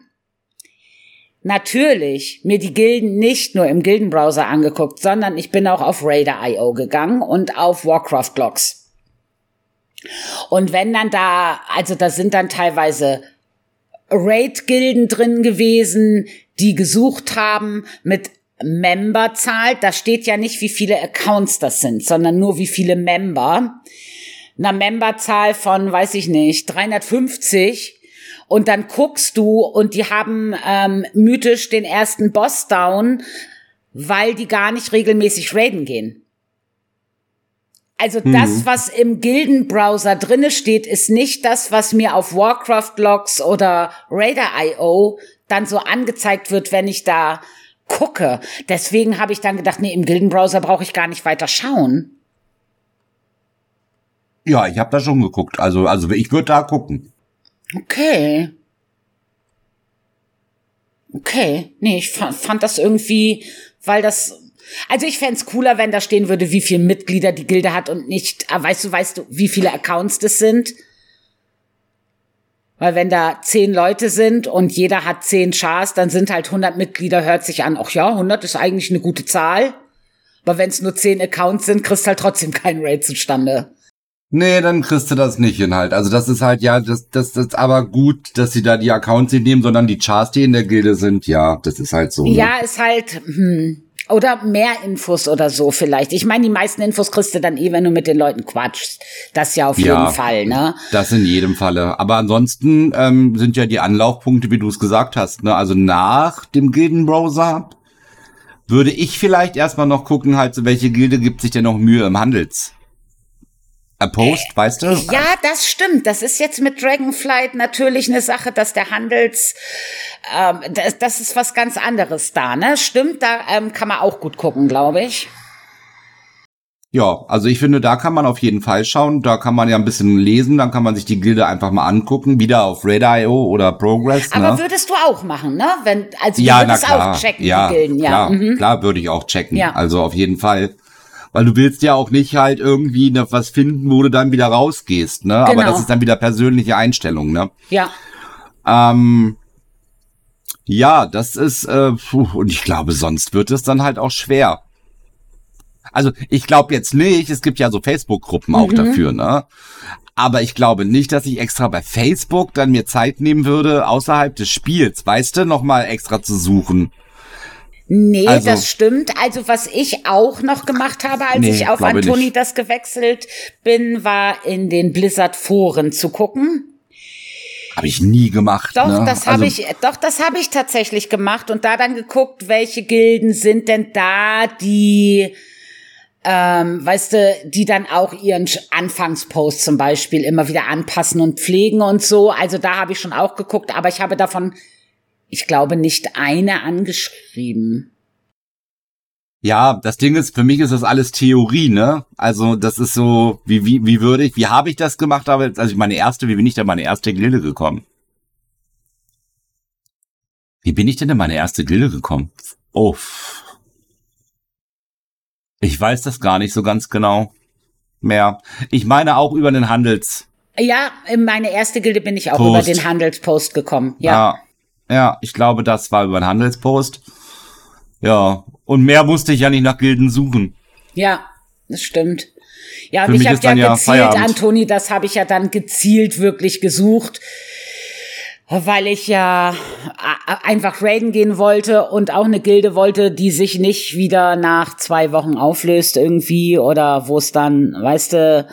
natürlich mir die Gilden nicht nur im Gildenbrowser angeguckt, sondern ich bin auch auf Raider.io gegangen und auf Warcraft Logs. Und wenn dann da, also da sind dann teilweise Raid-Gilden drin gewesen, die gesucht haben mit Memberzahl. Da steht ja nicht, wie viele Accounts das sind, sondern nur wie viele Member einer Memberzahl von, weiß ich nicht, 350 und dann guckst du und die haben ähm, mythisch den ersten Boss down, weil die gar nicht regelmäßig raiden gehen. Also mhm. das, was im Gildenbrowser drinne steht, ist nicht das, was mir auf Warcraft Logs oder Raider.io dann so angezeigt wird, wenn ich da gucke. Deswegen habe ich dann gedacht, nee, im Gildenbrowser brauche ich gar nicht weiter schauen. Ja, ich habe da schon geguckt. Also, also ich würde da gucken. Okay. Okay, nee, ich fand, das irgendwie, weil das also ich fände cooler, wenn da stehen würde, wie viele Mitglieder die Gilde hat und nicht, ah, weißt du, weißt du, wie viele Accounts das sind? Weil wenn da zehn Leute sind und jeder hat zehn Chars, dann sind halt 100 Mitglieder, hört sich an, ach ja, 100 ist eigentlich eine gute Zahl. Aber wenn es nur zehn Accounts sind, kriegst halt trotzdem keinen Raid zustande. Nee, dann kriegst du das nicht hin halt. Also das ist halt, ja, das, das, das ist aber gut, dass sie da die Accounts nicht nehmen, sondern die Chars, die in der Gilde sind, ja, das ist halt so. Ne? Ja, ist halt, hm, oder mehr Infos oder so vielleicht. Ich meine, die meisten Infos kriegst du dann eh, wenn du mit den Leuten quatschst. Das ja auf ja, jeden Fall, ne? Das in jedem Falle. Aber ansonsten ähm, sind ja die Anlaufpunkte, wie du es gesagt hast, ne? Also nach dem Gildenbrowser würde ich vielleicht erstmal noch gucken, halt, welche Gilde gibt sich denn noch Mühe im Handels. A Post, weißt du? Ja, das stimmt. Das ist jetzt mit Dragonflight natürlich eine Sache, dass der Handels, ähm, das, das ist was ganz anderes da, ne? Stimmt, da ähm, kann man auch gut gucken, glaube ich. Ja, also ich finde, da kann man auf jeden Fall schauen. Da kann man ja ein bisschen lesen, dann kann man sich die Gilde einfach mal angucken, wieder auf Radar.io oder Progress. Aber ne? würdest du auch machen, ne? Wenn, also ja, du würdest klar. auch checken, ja, die Gilden, ja. Klar, mhm. klar würde ich auch checken. Ja. Also auf jeden Fall. Weil du willst ja auch nicht halt irgendwie ne, was finden, wo du dann wieder rausgehst, ne? Genau. Aber das ist dann wieder persönliche Einstellung, ne? Ja. Ähm, ja, das ist, äh, puh, und ich glaube, sonst wird es dann halt auch schwer. Also ich glaube jetzt nicht, es gibt ja so Facebook-Gruppen auch Mhm. dafür, ne? Aber ich glaube nicht, dass ich extra bei Facebook dann mir Zeit nehmen würde, außerhalb des Spiels, weißt du, nochmal extra zu suchen. Nee, Also- das stimmt. Also was ich auch noch gemacht habe, als Nee, ich auf Antoni nicht. das gewechselt bin, war in den Blizzard-Foren zu gucken. Habe ich nie gemacht. Doch, ne? das habe Also, ich, doch, das habe ich tatsächlich gemacht und da dann geguckt, welche Gilden sind denn da, die, ähm, weißt du, die dann auch ihren Anfangspost zum Beispiel immer wieder anpassen und pflegen und so. Also da habe ich schon auch geguckt, aber ich habe davon, ich glaube, nicht eine angeschrieben. Ja, das Ding ist, für mich ist das alles Theorie, ne? Also, das ist so, wie, wie, wie würde ich, wie habe ich das gemacht? Aber, also meine erste, wie bin ich denn in meine erste Gilde gekommen? Wie bin ich denn in meine erste Gilde gekommen? Oh. Ich weiß das gar nicht so ganz genau mehr. Ich meine auch über den Handels. Ja, in meine erste Gilde bin ich auch Post. über den Handelspost gekommen. Ja. Ja. Ja, ich glaube, das war über den Handelspost. Ja. Und mehr musste ich ja nicht nach Gilden suchen. Ja, das stimmt. Ja, Für und ich habe ja gezielt, Feierabend. Antoni, das habe ich ja dann gezielt wirklich gesucht, weil ich ja einfach raiden gehen wollte und auch eine Gilde wollte, die sich nicht wieder nach zwei Wochen auflöst irgendwie oder wo es dann, weißt du,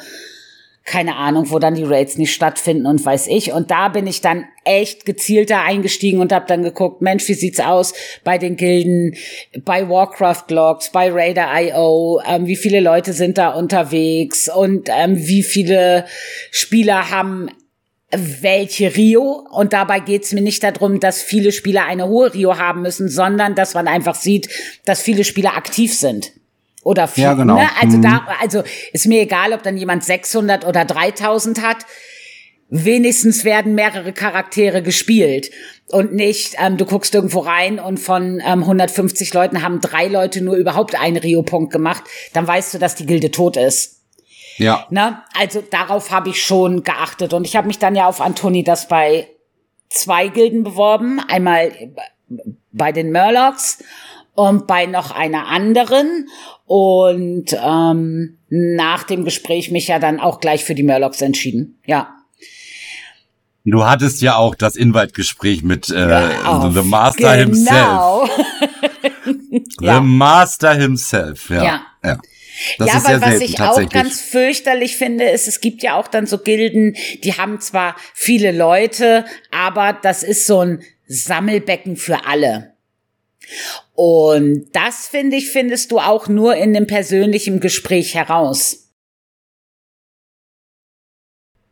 keine Ahnung, wo dann die Raids nicht stattfinden und weiß ich. Und da bin ich dann echt gezielter eingestiegen und habe dann geguckt, Mensch, wie sieht's aus bei den Gilden, bei Warcraft Logs, bei Raider.io, ähm, wie viele Leute sind da unterwegs und ähm, wie viele Spieler haben welche Rio. Und dabei geht's mir nicht darum, dass viele Spieler eine hohe Rio haben müssen, sondern dass man einfach sieht, dass viele Spieler aktiv sind. Oder viel, Ja, genau. ne? Also Mhm. da, also ist mir egal, ob dann jemand 600 oder 3000 hat. Wenigstens werden mehrere Charaktere gespielt und nicht, ähm, du guckst irgendwo rein und von ähm, 150 Leuten haben drei Leute nur überhaupt einen Rio-Punkt gemacht, dann weißt du, dass die Gilde tot ist. Ja. Ne? Also darauf habe ich schon geachtet. Und ich habe mich dann ja auf Antoni das bei zwei Gilden beworben. Einmal bei den Murlocs und bei noch einer anderen. Und ähm, nach dem Gespräch mich ja dann auch gleich für die Murlocs entschieden. Ja. Du hattest ja auch das Invite-Gespräch mit äh, Auf- The Master himself. genau. ja. The Master himself, ja. Ja. ja. Das ja, weil was ich auch ganz fürchterlich finde, ist, es gibt ja auch dann so Gilden, die haben zwar viele Leute, aber das ist so ein Sammelbecken für alle. Und das finde ich, findest du auch nur in dem persönlichen Gespräch heraus.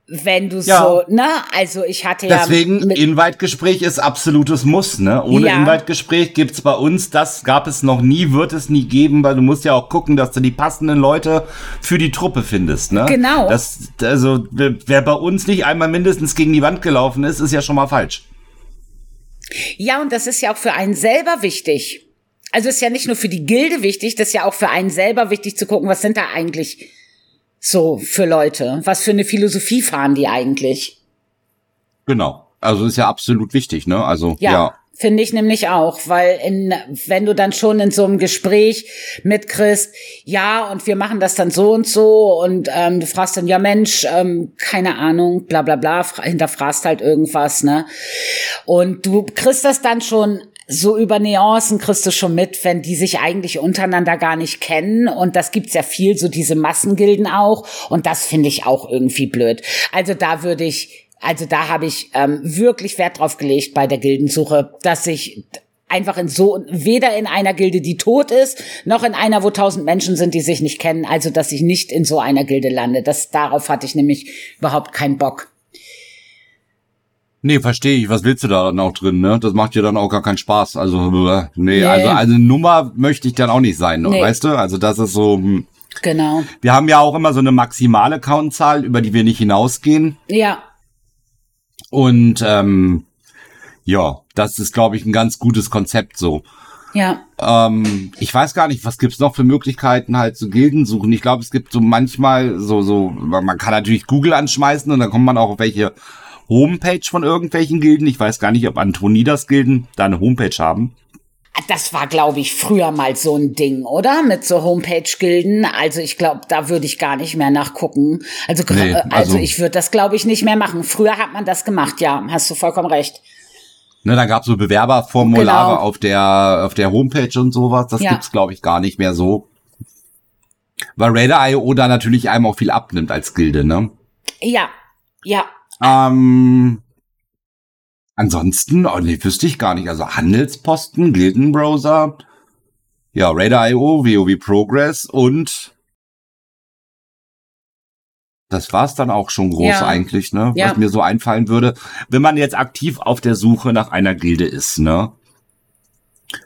Wenn du Ja. so, ne, also ich hatte Deswegen, ja mit, Invite-Gespräch ist absolutes Muss, ne? Ohne Ja. Invite-Gespräch gibt's bei uns, das gab es noch nie, wird es nie geben, weil du musst ja auch gucken, dass du die passenden Leute für die Truppe findest, ne? Genau. Das, also, wer bei uns nicht einmal mindestens gegen die Wand gelaufen ist, ist ja schon mal falsch. Ja, und das ist ja auch für einen selber wichtig. Also ist ja nicht nur für die Gilde wichtig, das ist ja auch für einen selber wichtig zu gucken, was sind da eigentlich so für Leute? Was für eine Philosophie fahren die eigentlich? Genau. Also ist ja absolut wichtig, ne? Also ja. ja. Finde ich nämlich auch, weil in, wenn du dann schon in so einem Gespräch mitkriegst, ja, und wir machen das dann so und so, und ähm, du fragst dann, ja Mensch, ähm, keine Ahnung, bla bla bla, hinterfragst halt irgendwas, ne? Und du kriegst das dann schon so über Nuancen kriegst du schon mit, wenn die sich eigentlich untereinander gar nicht kennen. Und das gibt's ja viel, so diese Massengilden auch. Und das finde ich auch irgendwie blöd. Also da würde ich also da habe ich ähm, wirklich Wert drauf gelegt bei der Gildensuche, dass ich einfach in so, weder in einer Gilde, die tot ist, noch in einer, wo tausend Menschen sind, die sich nicht kennen. Also, dass ich nicht in so einer Gilde lande. Das, darauf hatte ich nämlich überhaupt keinen Bock. Nee, verstehe ich. Was willst du da dann auch drin, ne? Das macht dir dann auch gar keinen Spaß. Also, nee, nee. also, also Nummer möchte ich dann auch nicht sein, nee. weißt du? Also, das ist so, hm. Genau. Wir haben ja auch immer so eine maximale Countzahl, über die wir nicht hinausgehen. Ja. Und ähm, ja, das ist, glaube ich, ein ganz gutes Konzept so. Ja. Ähm, ich weiß gar nicht, was gibt's noch für Möglichkeiten halt zu Gilden suchen. Ich glaube, es gibt so manchmal so, so, man kann natürlich Google anschmeißen und dann kommt man auch auf welche Homepage von irgendwelchen Gilden. Ich weiß gar nicht, ob Antonidas Gilden da eine Homepage haben. Das war, glaube ich, früher mal so ein Ding, oder? Mit so Homepage-Gilden. Also ich glaube, da würde ich gar nicht mehr nachgucken. Also, nee, also, also ich würde das, glaube ich, nicht mehr machen. Früher hat man das gemacht, ja, hast du vollkommen recht. Ne, da gab's so Bewerberformulare genau. auf der auf der Homepage und sowas. Das ja. gibt's, glaube ich, gar nicht mehr so. Weil Raider.io da natürlich einem auch viel abnimmt als Gilde, ne? Ja, ja. Ähm, Ansonsten, oh, nee, wüsste ich gar nicht. Also Handelsposten, Gildenbrowser, ja, Radar.io, WoW Progress und das war's dann auch schon groß ja. eigentlich, ne? Ja. Was mir so einfallen würde, wenn man jetzt aktiv auf der Suche nach einer Gilde ist, ne?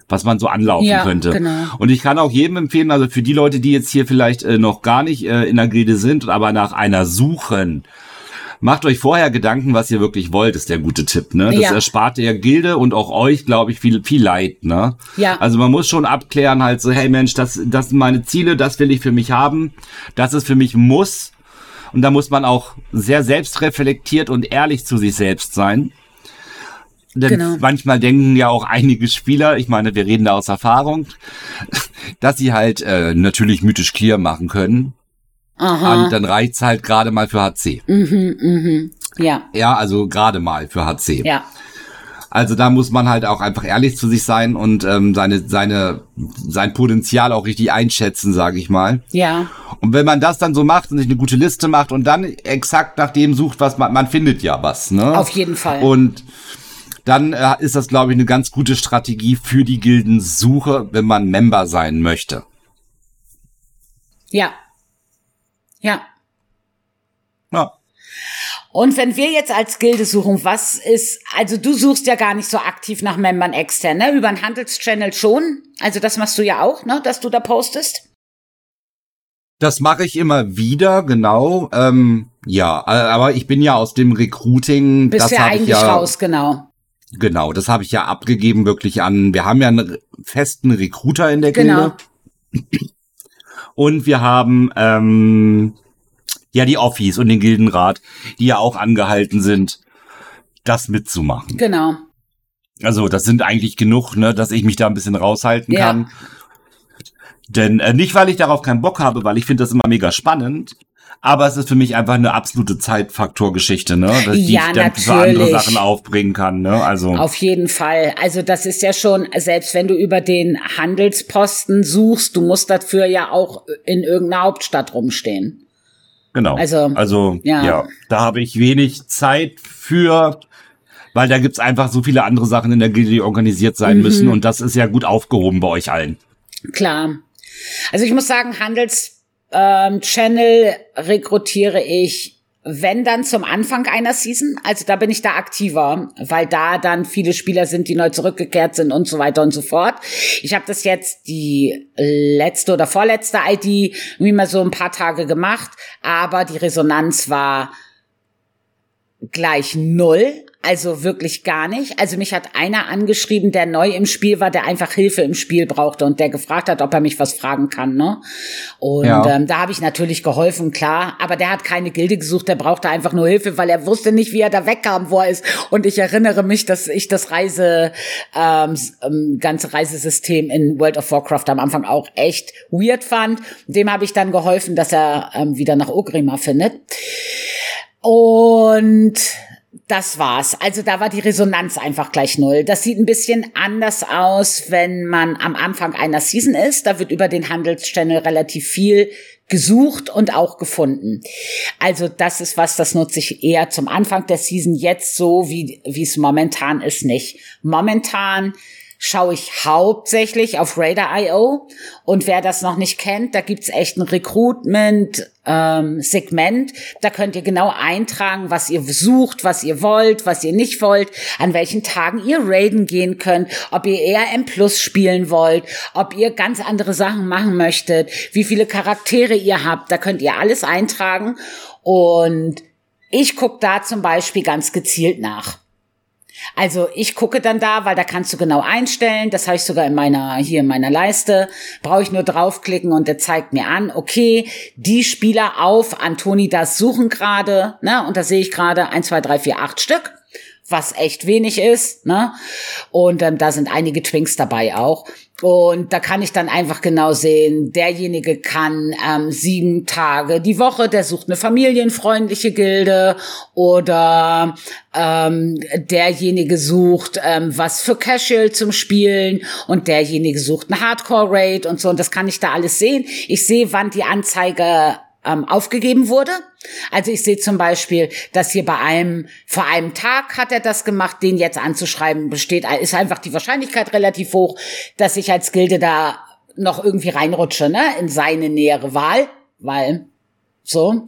Was man so anlaufen ja, könnte. Genau. Und ich kann auch jedem empfehlen, also für die Leute, die jetzt hier vielleicht äh, noch gar nicht äh, in der Gilde sind, aber nach einer suchen, macht euch vorher Gedanken, was ihr wirklich wollt, ist der gute Tipp, ne? Das ja. erspart der Gilde und auch euch, glaube ich, viel, viel Leid, ne? Ja. Also man muss schon abklären, halt so, hey Mensch, das, das sind meine Ziele, das will ich für mich haben, das ist für mich muss. Und da muss man auch sehr selbstreflektiert und ehrlich zu sich selbst sein. Denn genau. manchmal denken ja auch einige Spieler, ich meine, wir reden da aus Erfahrung, dass sie halt äh, natürlich mythisch clear machen können. Aha. Und dann reicht's halt gerade mal für HC. Mhm, mhm. Ja. Ja, also gerade mal für HC. Ja. Also da muss man halt auch einfach ehrlich zu sich sein und ähm, seine seine sein Potenzial auch richtig einschätzen, sage ich mal. Ja. Und wenn man das dann so macht und sich eine gute Liste macht und dann exakt nach dem sucht, was man man findet ja was, ne? Auf jeden Fall. Und dann äh, ist das glaube ich eine ganz gute Strategie für die Gildensuche, wenn man Member sein möchte. Ja, ja. Ja. Und wenn wir jetzt als Gilde suchen, was ist, also du suchst ja gar nicht so aktiv nach Membern extern, ne? Über einen Handelschannel schon. Also das machst du ja auch, ne? Dass du da postest. Das mache ich immer wieder, genau. Ähm, ja, aber ich bin ja aus dem Recruiting. Bist das ja eigentlich ja, raus, genau. Genau, das habe ich ja abgegeben wirklich an. Wir haben ja einen festen Recruiter in der Gilde. Und wir haben ähm, ja die Offies und den Gildenrat, die ja auch angehalten sind, das mitzumachen. Genau. Also das sind eigentlich genug, ne, dass ich mich da ein bisschen raushalten ja. kann. Denn äh, nicht, weil ich darauf keinen Bock habe, weil ich finde das immer mega spannend, aber es ist für mich einfach eine absolute Zeitfaktorgeschichte, ne? Dass ja, ich dann für andere Sachen aufbringen kann, ne? Also. Auf jeden Fall. Also das ist ja schon, selbst wenn du über den Handelsposten suchst, du musst dafür ja auch in irgendeiner Hauptstadt rumstehen. Genau. Also, also ja. ja, da habe ich wenig Zeit für, weil da gibt's einfach so viele andere Sachen in der Gilde, die organisiert sein mhm. müssen und das ist ja gut aufgehoben bei euch allen. Klar. Also ich muss sagen, Handels ähm, Channel rekrutiere ich wenn dann zum Anfang einer Season, also da bin ich da aktiver, weil da dann viele Spieler sind, die neu zurückgekehrt sind und so weiter und so fort. Ich habe das jetzt die letzte oder vorletzte ID wie mal so ein paar Tage gemacht, aber die Resonanz war gleich null. Also wirklich gar nicht. Also mich hat einer angeschrieben, der neu im Spiel war, der einfach Hilfe im Spiel brauchte und der gefragt hat, ob er mich was fragen kann. Ne? Und ja. ähm, da habe ich natürlich geholfen, klar. Aber der hat keine Gilde gesucht, der brauchte einfach nur Hilfe, weil er wusste nicht, wie er da wegkam, wo er ist. Und ich erinnere mich, dass ich das Reise, ähm, ähm ganze Reisesystem in World of Warcraft am Anfang auch echt weird fand. Dem habe ich dann geholfen, dass er ähm, wieder nach Ogrima findet. Und das war's. Also da war die Resonanz einfach gleich null. Das sieht ein bisschen anders aus, wenn man am Anfang einer Season ist. Da wird über den Handelschannel relativ viel gesucht und auch gefunden. Also das ist was, das nutze ich eher zum Anfang der Season. Jetzt so, wie, wie es momentan ist, nicht. Momentan schaue ich hauptsächlich auf Radar.io. Und wer das noch nicht kennt, da gibt's echt ein Recruitment-Segment. Ähm, da könnt ihr genau eintragen, was ihr sucht, was ihr wollt, was ihr nicht wollt, an welchen Tagen ihr raiden gehen könnt, ob ihr eher M Plus spielen wollt, ob ihr ganz andere Sachen machen möchtet, wie viele Charaktere ihr habt. Da könnt ihr alles eintragen. Und ich gucke da zum Beispiel ganz gezielt nach. Also ich gucke dann da, weil da kannst du genau einstellen. Das habe ich sogar in meiner, hier in meiner Leiste. Brauche ich nur draufklicken und der zeigt mir an, okay, die Spieler auf Antoni das suchen gerade, ne? Und da sehe ich gerade eins, zwei, drei, vier, acht Stück was echt wenig ist, ne? Und ähm, da sind einige Twinks dabei auch. Und da kann ich dann einfach genau sehen, derjenige kann ähm, sieben Tage die Woche, der sucht eine familienfreundliche Gilde oder ähm, derjenige sucht ähm, was für Casual zum Spielen und derjenige sucht eine Hardcore-Raid und so. Und das kann ich da alles sehen. Ich sehe, wann die Anzeige ähm, aufgegeben wurde. Also ich sehe zum Beispiel, dass hier bei einem, vor einem Tag hat er das gemacht, den jetzt anzuschreiben, besteht, ist einfach die Wahrscheinlichkeit relativ hoch, dass ich als Gilde da noch irgendwie reinrutsche, ne, in seine nähere Wahl, weil so.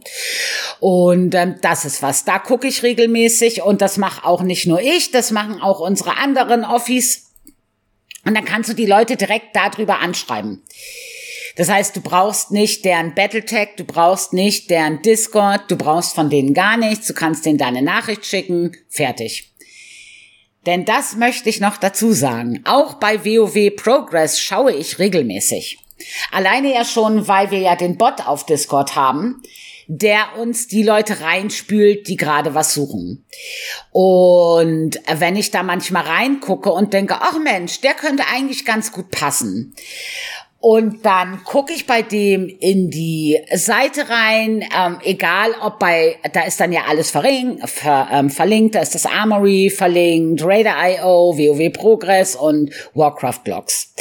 Und ähm, das ist was. Da gucke ich regelmäßig und das mache auch nicht nur ich, das machen auch unsere anderen Offis. Und dann kannst du die Leute direkt darüber anschreiben. Das heißt, du brauchst nicht deren Battletech, du brauchst nicht deren Discord, du brauchst von denen gar nichts, du kannst denen deine Nachricht schicken, fertig. Denn das möchte ich noch dazu sagen. Auch bei WoW Progress schaue ich regelmäßig. Alleine ja schon, weil wir ja den Bot auf Discord haben, der uns die Leute reinspült, die gerade was suchen. Und wenn ich da manchmal reingucke und denke, ach Mensch, der könnte eigentlich ganz gut passen. Und dann gucke ich bei dem in die Seite rein, ähm, egal ob bei, da ist dann ja alles verring, ver, ähm, verlinkt, da ist das Armory verlinkt, Raider.io, WoW Progress und Warcraft Logs.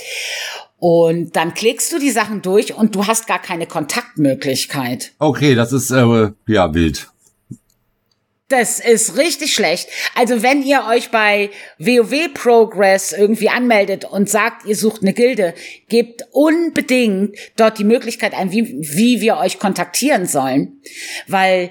Und dann klickst du die Sachen durch und du hast gar keine Kontaktmöglichkeit. Okay, das ist äh, ja wild. Das ist richtig schlecht. Also wenn ihr euch bei WoW Progress irgendwie anmeldet und sagt, ihr sucht eine Gilde, gebt unbedingt dort die Möglichkeit ein, wie, wie wir euch kontaktieren sollen. Weil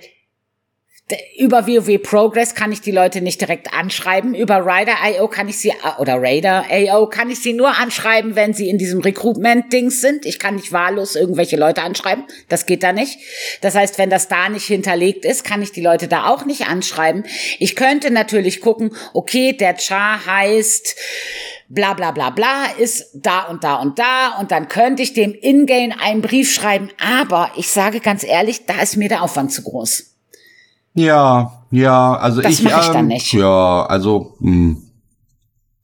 über WoW Progress kann ich die Leute nicht direkt anschreiben. Über Rider.io kann ich sie, äh, oder Raider.io kann ich sie nur anschreiben, wenn sie in diesem Recruitment-Dings sind. Ich kann nicht wahllos irgendwelche Leute anschreiben. Das geht da nicht. Das heißt, wenn das da nicht hinterlegt ist, kann ich die Leute da auch nicht anschreiben. Ich könnte natürlich gucken, okay, der Char heißt, bla bla bla bla ist da und da und da und dann könnte ich dem Ingame einen Brief schreiben, aber ich sage ganz ehrlich, da ist mir der Aufwand zu groß. Ja, ja, also das ich, mach ich ähm, dann nicht. Ja, also mh, hm,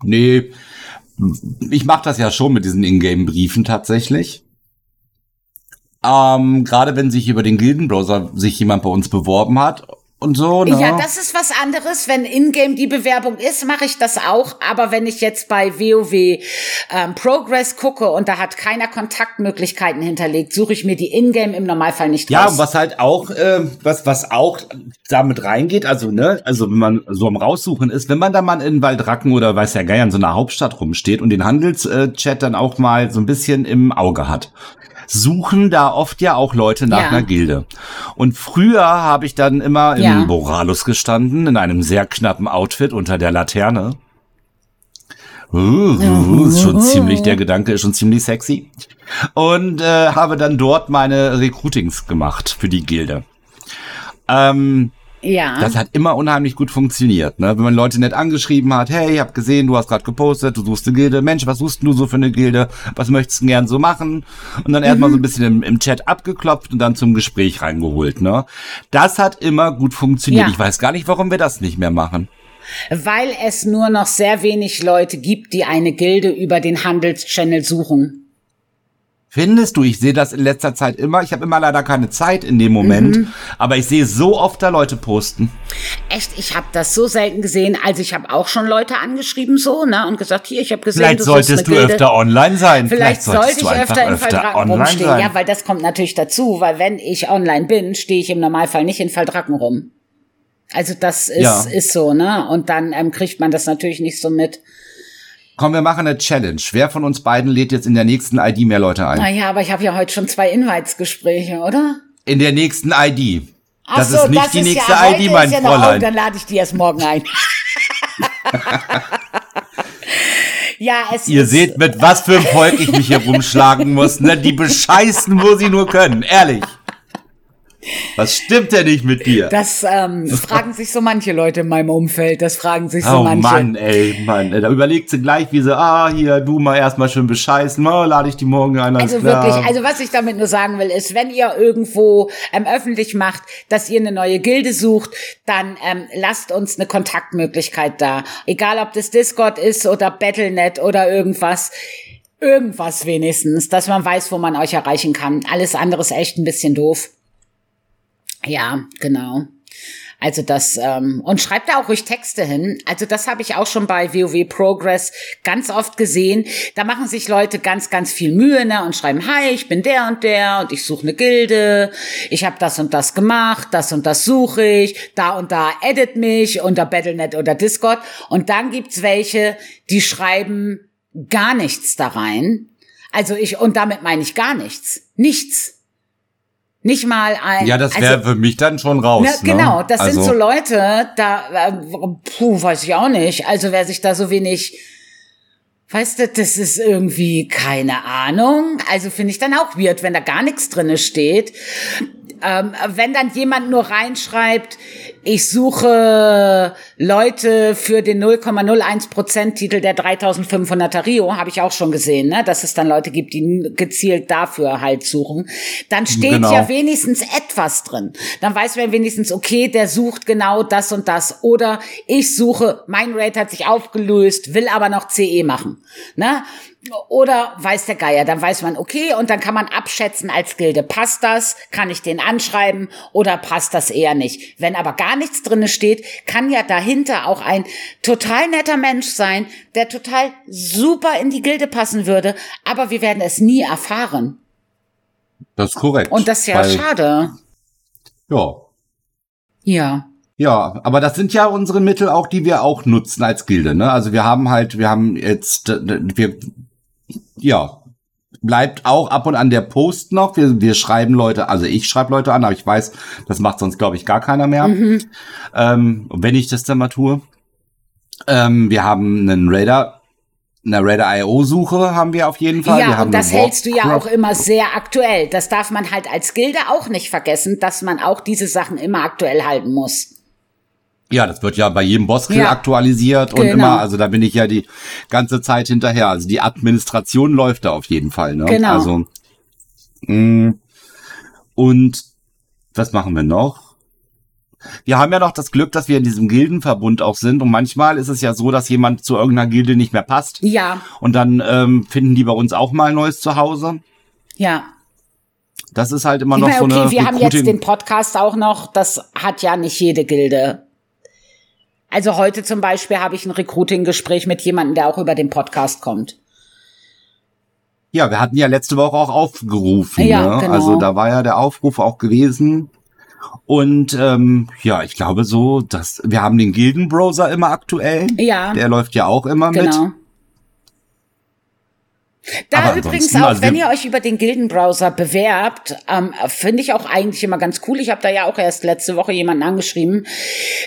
nee, ich mache das ja schon mit diesen Ingame-Briefen tatsächlich. Ähm, Gerade wenn sich über den Gildenbrowser sich jemand bei uns beworben hat und so. Ne? Ja, das ist was anderes. Wenn in-game die Bewerbung ist, mache ich das auch. Aber wenn ich jetzt bei WoW ähm, Progress gucke und da hat keiner Kontaktmöglichkeiten hinterlegt, suche ich mir die in-game im Normalfall nicht ja, raus. Ja, was halt auch, äh, was was auch damit reingeht, also ne, also wenn man so am raussuchen ist, wenn man da mal in Waldracken oder weiß ja Geier in so einer Hauptstadt rumsteht und den Handelschat dann auch mal so ein bisschen im Auge hat suchen da oft ja auch Leute nach ja. einer Gilde. Und früher habe ich dann immer im ja. Boralus gestanden, in einem sehr knappen Outfit unter der Laterne. Uh, uh, ist schon ziemlich, der Gedanke ist schon ziemlich sexy. Und äh, habe dann dort meine Recruitings gemacht für die Gilde. Ähm, Ja. Das hat immer unheimlich gut funktioniert, ne? Wenn man Leute nett angeschrieben hat, hey, ich hab gesehen, du hast gerade gepostet, du suchst eine Gilde, Mensch, was suchst du so für eine Gilde? Was möchtest du gern so machen? Und dann erstmal so ein bisschen im, im, Chat abgeklopft und dann zum Gespräch reingeholt, ne? Das hat immer gut funktioniert. Ja. Ich weiß gar nicht, warum wir das nicht mehr machen. Weil es nur noch sehr wenig Leute gibt, die eine Gilde über den Handelschannel suchen. Findest du, ich sehe das in letzter Zeit immer. Ich habe immer leider keine Zeit in dem Moment, Mhm. aber ich sehe so oft da Leute posten. Echt, ich habe das so selten gesehen. Also ich habe auch schon Leute angeschrieben so, ne, und gesagt, hier, ich habe gesehen, Vielleicht du solltest du Gilde. öfter online sein. Vielleicht, solltest sollte ich du einfach öfter in Verdrag online rumstehen. sein. Ja, weil das kommt natürlich dazu, weil wenn ich online bin, stehe ich im Normalfall nicht in Verdracken rum. Also das ist, Ja. ist so, ne? Und dann ähm, kriegt man das natürlich nicht so mit. Komm, wir machen eine Challenge. Wer von uns beiden lädt jetzt in der nächsten ID mehr Leute ein? Naja, aber ich habe ja heute schon zwei Invites-Gespräche, oder? In der nächsten ID. Ach Das so, ist nicht die ist nächste ja, heute ID, mein ja noch, Fräulein. Oh, dann lade ich die erst morgen ein. ja, es Ihr ist, seht, mit was für einem Volk ich mich hier rumschlagen muss, ne? Die bescheißen, wo sie nur können. Ehrlich. Was stimmt denn nicht mit dir? Das ähm, fragen sich so manche Leute in meinem Umfeld. Das fragen sich so oh manche. Mann, ey, Mann. Da überlegt sie gleich, wie sie, ah, hier, du mal erstmal schön bescheißen. Oh, lade ich die morgen ein. Also klar. wirklich, also was ich damit nur sagen will, ist, wenn ihr irgendwo ähm, öffentlich macht, dass ihr eine neue Gilde sucht, dann ähm, lasst uns eine Kontaktmöglichkeit da. Egal, ob das Discord ist oder Battlenet oder irgendwas. Irgendwas wenigstens, dass man weiß, wo man euch erreichen kann. Alles andere ist echt ein bisschen doof. Ja, genau. Also das, ähm, und schreibt da auch ruhig Texte hin. Also das habe ich auch schon bei WoW Progress ganz oft gesehen. Da machen sich Leute ganz, ganz viel Mühe ne, und schreiben, hi, ich bin der und der und ich suche eine Gilde. Ich habe das und das gemacht, das und das suche ich. Da und da edit mich unter Battlenet oder Discord. Und dann gibt's welche, die schreiben gar nichts da rein. Also ich, und damit meine ich gar nichts. Nichts. Nicht mal ein. ja, das also- wäre für mich dann schon raus. na, ne? genau, das also, sind so Leute, da, äh, puh, weiß ich auch nicht. Also wer sich da so wenig, weißt du, das ist irgendwie keine Ahnung. Also finde ich dann auch weird, wenn da gar nichts drinne steht. Ähm, wenn dann jemand nur reinschreibt, ich suche Leute für den 0,01% Titel der 3500er Rio, habe ich auch schon gesehen, ne? dass es dann Leute gibt, die gezielt dafür halt suchen. Dann steht Genau. ja wenigstens etwas drin. Dann weiß man wenigstens, okay, der sucht genau das und das. Oder ich suche, mein Rate hat sich aufgelöst, will aber noch CE machen. Ne? Oder weiß der Geier, dann weiß man, okay, und dann kann man abschätzen als Gilde, passt das, kann ich den anschreiben oder passt das eher nicht. Wenn aber gar nichts drinne steht, kann ja dahinter auch ein total netter Mensch sein, der total super in die Gilde passen würde, aber wir werden es nie erfahren. Das ist korrekt. Und das ist ja schade. Ja. Ja. Ja, aber das sind ja unsere Mittel auch, die wir auch nutzen als Gilde, ne? Also wir haben halt, wir haben jetzt, wir, ja, bleibt auch ab und an der Post noch. Wir, wir schreiben Leute, also ich schreibe Leute an, aber ich weiß, das macht sonst, glaube ich, gar keiner mehr. Ähm, wenn ich das dann mal tue. Ähm, wir haben einen Raider, eine Raider-IO-Suche haben wir auf jeden Fall. Ja, und das hältst du ja auch immer sehr aktuell. Das darf man halt als Gilde auch nicht vergessen, dass man auch diese Sachen immer aktuell halten muss. Ja, das wird ja bei jedem Bosskill Ja. aktualisiert und Genau. immer, also da bin ich ja die ganze Zeit hinterher. Also die Administration läuft da auf jeden Fall, ne? Genau. Also, mh, und was machen wir noch? Wir haben ja noch das Glück, dass wir in diesem Gildenverbund auch sind und manchmal ist es ja so, dass jemand zu irgendeiner Gilde nicht mehr passt Ja, und dann ähm, finden die bei uns auch mal ein neues Zuhause. ja. Das ist halt immer Ich noch meine, so okay, eine wir haben jetzt Recruiting- den Podcast auch noch. Das hat ja nicht jede Gilde. Also heute zum Beispiel habe ich ein Recruiting-Gespräch mit jemandem, der auch über den Podcast kommt. Ja, wir hatten ja letzte Woche auch aufgerufen. Ja, ne? genau. Also da war ja der Aufruf auch gewesen. Und ähm, ja, ich glaube so, dass wir haben den Gildenbrowser immer aktuell. Ja, Der läuft ja auch immer mit. Da Aber übrigens auch, also wenn ihr euch über den Gildenbrowser bewerbt, ähm, finde ich auch eigentlich immer ganz cool. Ich habe da ja auch erst letzte Woche jemanden angeschrieben.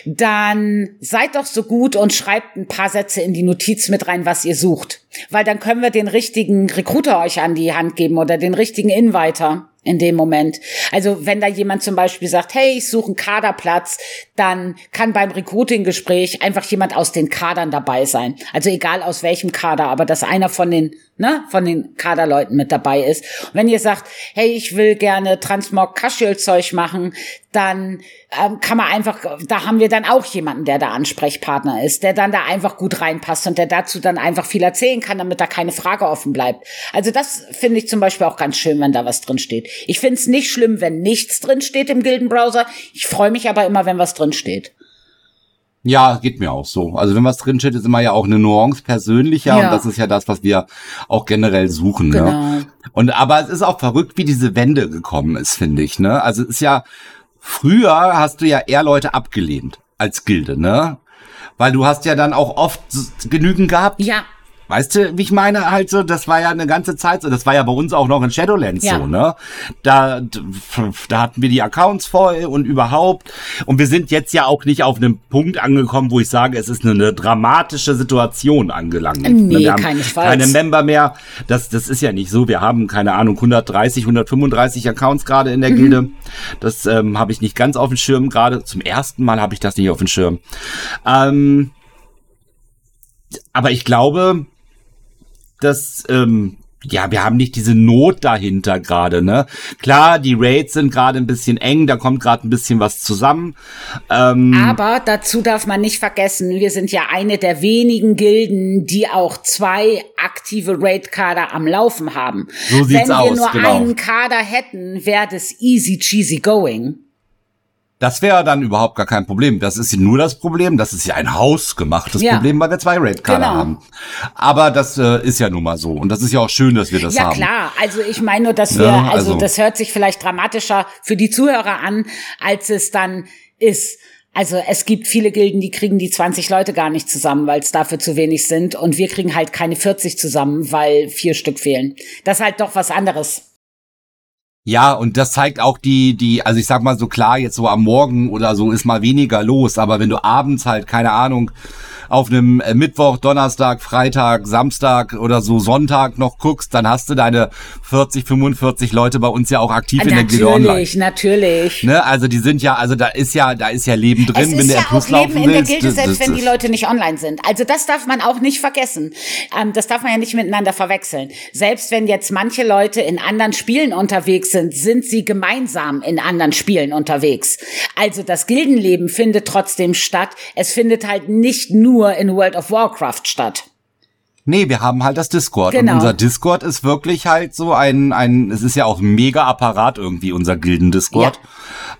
Dann seid doch so gut und schreibt ein paar Sätze in die Notiz mit rein, was ihr sucht. Weil dann können wir den richtigen Recruiter euch an die Hand geben oder den richtigen Inviter in dem Moment. Also wenn da jemand zum Beispiel sagt, hey, ich suche einen Kaderplatz, dann kann beim Recruiting-Gespräch einfach jemand aus den Kadern dabei sein. Also egal aus welchem Kader, aber dass einer von den, ne, von den Kaderleuten mit dabei ist. Und wenn ihr sagt, hey, ich will gerne Transmog Casual Zeug machen, dann ähm, kann man einfach, da haben wir dann auch jemanden, der da Ansprechpartner ist, der dann da einfach gut reinpasst und der dazu dann einfach viel erzählen kann, damit da keine Frage offen bleibt. Also das finde ich zum Beispiel auch ganz schön, wenn da was drin steht. Ich finde es nicht schlimm, wenn nichts drin steht im Gildenbrowser. Ich freue mich aber immer, wenn was drin steht. Ja, geht mir auch so. Also wenn was drin steht, ist immer ja auch eine Nuance persönlicher ja. und das ist ja das, was wir auch generell suchen. Ne? Genau. Ne? Und aber es ist auch verrückt, wie diese Wende gekommen ist, finde ich. Ne? Also es ist ja früher hast du ja eher Leute abgelehnt als Gilde, ne? Weil du hast ja dann auch oft genügend gehabt. Ja. Weißt du, wie ich meine? Halt so, das war ja eine ganze Zeit so. Das war ja bei uns auch noch in Shadowlands ja. so, ne? Da, da hatten wir die Accounts voll und überhaupt. Und wir sind jetzt ja auch nicht auf einem Punkt angekommen, wo ich sage, es ist eine, eine dramatische Situation angelangt. Ne, nee, wir haben keinesfalls. keine Member mehr. Das, das ist ja nicht so. Wir haben, keine Ahnung, 130, 135 Accounts gerade in der mhm. Gilde. Das ähm, habe ich nicht ganz auf dem Schirm. Gerade zum ersten Mal habe ich das nicht auf dem Schirm. Ähm, aber ich glaube, dass ähm, ja, wir haben nicht diese Not dahinter gerade, ne? Klar, die Raids sind gerade ein bisschen eng, da kommt gerade ein bisschen was zusammen. Ähm Aber dazu darf man nicht vergessen, wir sind ja eine der wenigen Gilden, die auch zwei aktive Raid-Kader am Laufen haben. So sieht's Wenn wir aus, nur genau. einen Kader hätten, wäre das easy cheesy going. Das wäre dann überhaupt gar kein Problem. Das ist nur das Problem. Das ist ja ein hausgemachtes ja. Problem, weil wir zwei Raid-Kader genau. haben. Aber das äh, ist ja nun mal so. Und das ist ja auch schön, dass wir das ja, haben. Ja, klar. Also ich meine nur, dass wir, ja, also, also das hört sich vielleicht dramatischer für die Zuhörer an, als es dann ist. Also es gibt viele Gilden, die kriegen die 20 Leute gar nicht zusammen, weil es dafür zu wenig sind. Und wir kriegen halt keine 40 zusammen, weil vier Stück fehlen. Das ist halt doch was anderes. Ja, und das zeigt auch die, die, also ich sag mal so klar, jetzt so am Morgen oder so ist mal weniger los, aber wenn du abends halt, keine Ahnung, auf einem äh, Mittwoch, Donnerstag, Freitag, Samstag oder so Sonntag noch guckst, dann hast du deine 40, 45 Leute bei uns ja auch aktiv natürlich, in der Gilde Online. Natürlich, natürlich. Ne? Also die sind ja, also da ist ja, da ist ja Leben drin, es wenn der ja Plus laufen Leben in der Gilde, selbst wenn die Leute nicht online sind. Also das darf man auch nicht vergessen. Ähm, das darf man ja nicht miteinander verwechseln. Selbst wenn jetzt manche Leute in anderen Spielen unterwegs sind, sind sie gemeinsam in anderen Spielen unterwegs. Also das Gildenleben findet trotzdem statt. Es findet halt nicht nur nur in World of Warcraft statt. Nee, wir haben halt das Discord. Genau. Und unser Discord ist wirklich halt so ein, ein, es ist ja auch ein mega Apparat irgendwie, unser Gilden-Discord.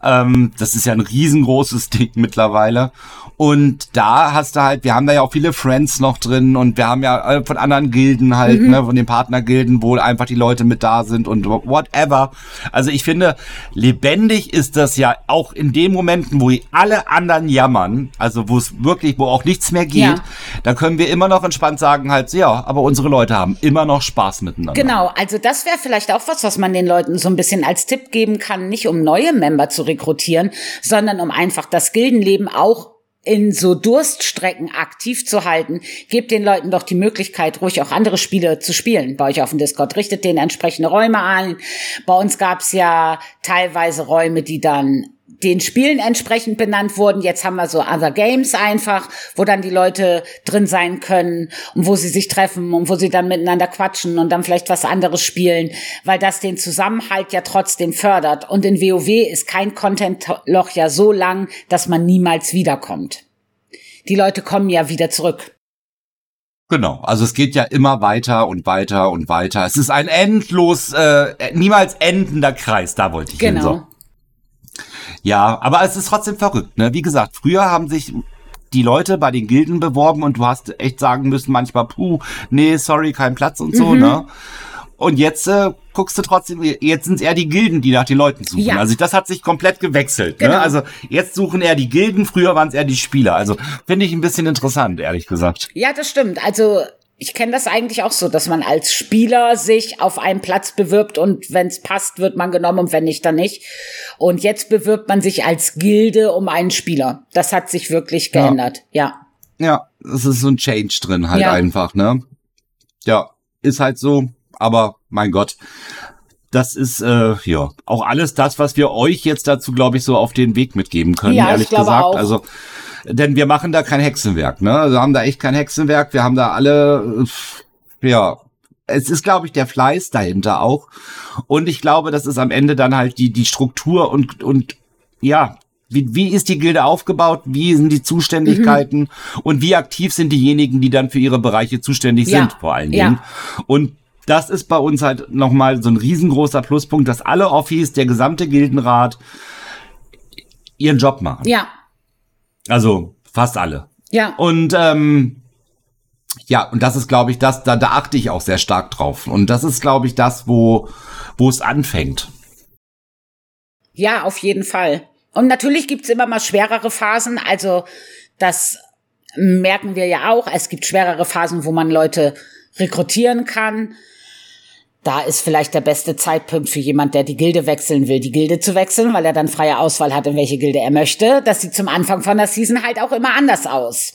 Ja. Ähm, das ist ja ein riesengroßes Ding mittlerweile. Und da hast du halt, wir haben da ja auch viele Friends noch drin und wir haben ja äh, von anderen Gilden halt, mhm. ne, von den Partnergilden, wo einfach die Leute mit da sind und whatever. Also ich finde, lebendig ist das ja auch in den Momenten, wo alle anderen jammern, also wo es wirklich, wo auch nichts mehr geht, ja. da können wir immer noch entspannt sagen halt, ja, aber unsere Leute haben immer noch Spaß miteinander. Genau, also das wäre vielleicht auch was, was man den Leuten so ein bisschen als Tipp geben kann, nicht um neue Member zu rekrutieren, sondern um einfach das Gildenleben auch in so Durststrecken aktiv zu halten, gebt den Leuten doch die Möglichkeit, ruhig auch andere Spiele zu spielen bei euch auf dem Discord. Richtet denen entsprechende Räume ein. Bei uns gab's ja teilweise Räume, die dann den Spielen entsprechend benannt wurden. Jetzt haben wir so Other Games einfach, wo dann die Leute drin sein können und wo sie sich treffen und wo sie dann miteinander quatschen und dann vielleicht was anderes spielen, weil das den Zusammenhalt ja trotzdem fördert. Und in WoW ist kein Contentloch ja so lang, dass man niemals wiederkommt. Die Leute kommen ja wieder zurück. Genau, also es geht ja immer weiter und weiter und weiter. Es ist ein endlos, äh, niemals endender Kreis, da wollte ich genau. hin. So. Ja, aber es ist trotzdem verrückt, ne? Wie gesagt, früher haben sich die Leute bei den Gilden beworben und du hast echt sagen müssen manchmal, puh, nee, sorry, kein Platz und so, mhm. ne? Und jetzt äh, guckst du trotzdem, jetzt sind es eher die Gilden, die nach den Leuten suchen. Ja. Also das hat sich komplett gewechselt. Ne? Genau. Ne? Also jetzt suchen eher die Gilden, früher waren es eher die Spieler. Also finde ich ein bisschen interessant, ehrlich gesagt. Ja, das stimmt. Also ich kenne das eigentlich auch so, dass man als Spieler sich auf einen Platz bewirbt und wenn es passt, wird man genommen und wenn nicht, dann nicht. Und jetzt bewirbt man sich als Gilde um einen Spieler. Das hat sich wirklich geändert, ja. Ja, es ist so ein Change drin halt ja. einfach, ne? Ja, ist halt so, aber mein Gott. Das ist äh, ja auch alles das, was wir euch jetzt dazu, glaube ich, so auf den Weg mitgeben können, ja, ehrlich gesagt. Auch. Also, denn wir machen da kein Hexenwerk, ne? Also, wir haben da echt kein Hexenwerk. Wir haben da alle, äh, ja, es ist, glaube ich, der Fleiß dahinter auch. Und ich glaube, das ist am Ende dann halt die, die Struktur und, und ja, wie, wie ist die Gilde aufgebaut? Wie sind die Zuständigkeiten? Mhm. Und wie aktiv sind diejenigen, die dann für ihre Bereiche zuständig ja. sind, vor allen Dingen? Ja. Und das ist bei uns halt nochmal so ein riesengroßer Pluspunkt, dass alle Office, der gesamte Gildenrat ihren Job machen. Ja. Also fast alle. Ja. Und ähm, ja, und das ist, glaube ich, das, da, da achte ich auch sehr stark drauf. Und das ist, glaube ich, das, wo, wo es anfängt. Ja, auf jeden Fall. Und natürlich gibt's immer mal schwerere Phasen. Also das merken wir ja auch. Es gibt schwerere Phasen, wo man Leute rekrutieren kann. Da ist vielleicht der beste Zeitpunkt für jemand, der die Gilde wechseln will, die Gilde zu wechseln, weil er dann freie Auswahl hat, in welche Gilde er möchte. Das sieht zum Anfang von der Season halt auch immer anders aus.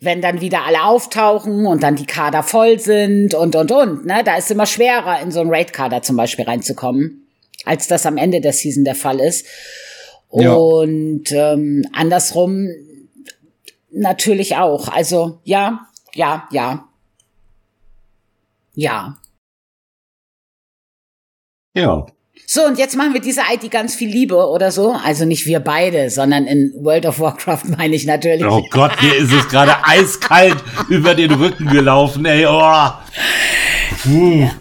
Wenn dann wieder alle auftauchen und dann die Kader voll sind und, und, und, ne, da ist immer schwerer, in so einen Raid-Kader zum Beispiel reinzukommen, als das am Ende der Season der Fall ist. Ja. Und ähm, andersrum natürlich auch. Also ja, ja, ja. Ja. Ja. So, und jetzt machen wir dieser ID ganz viel Liebe oder so. Also nicht wir beide, sondern in World of Warcraft meine ich natürlich. Oh Gott, mir ist es gerade eiskalt über den Rücken gelaufen, ey. Oh.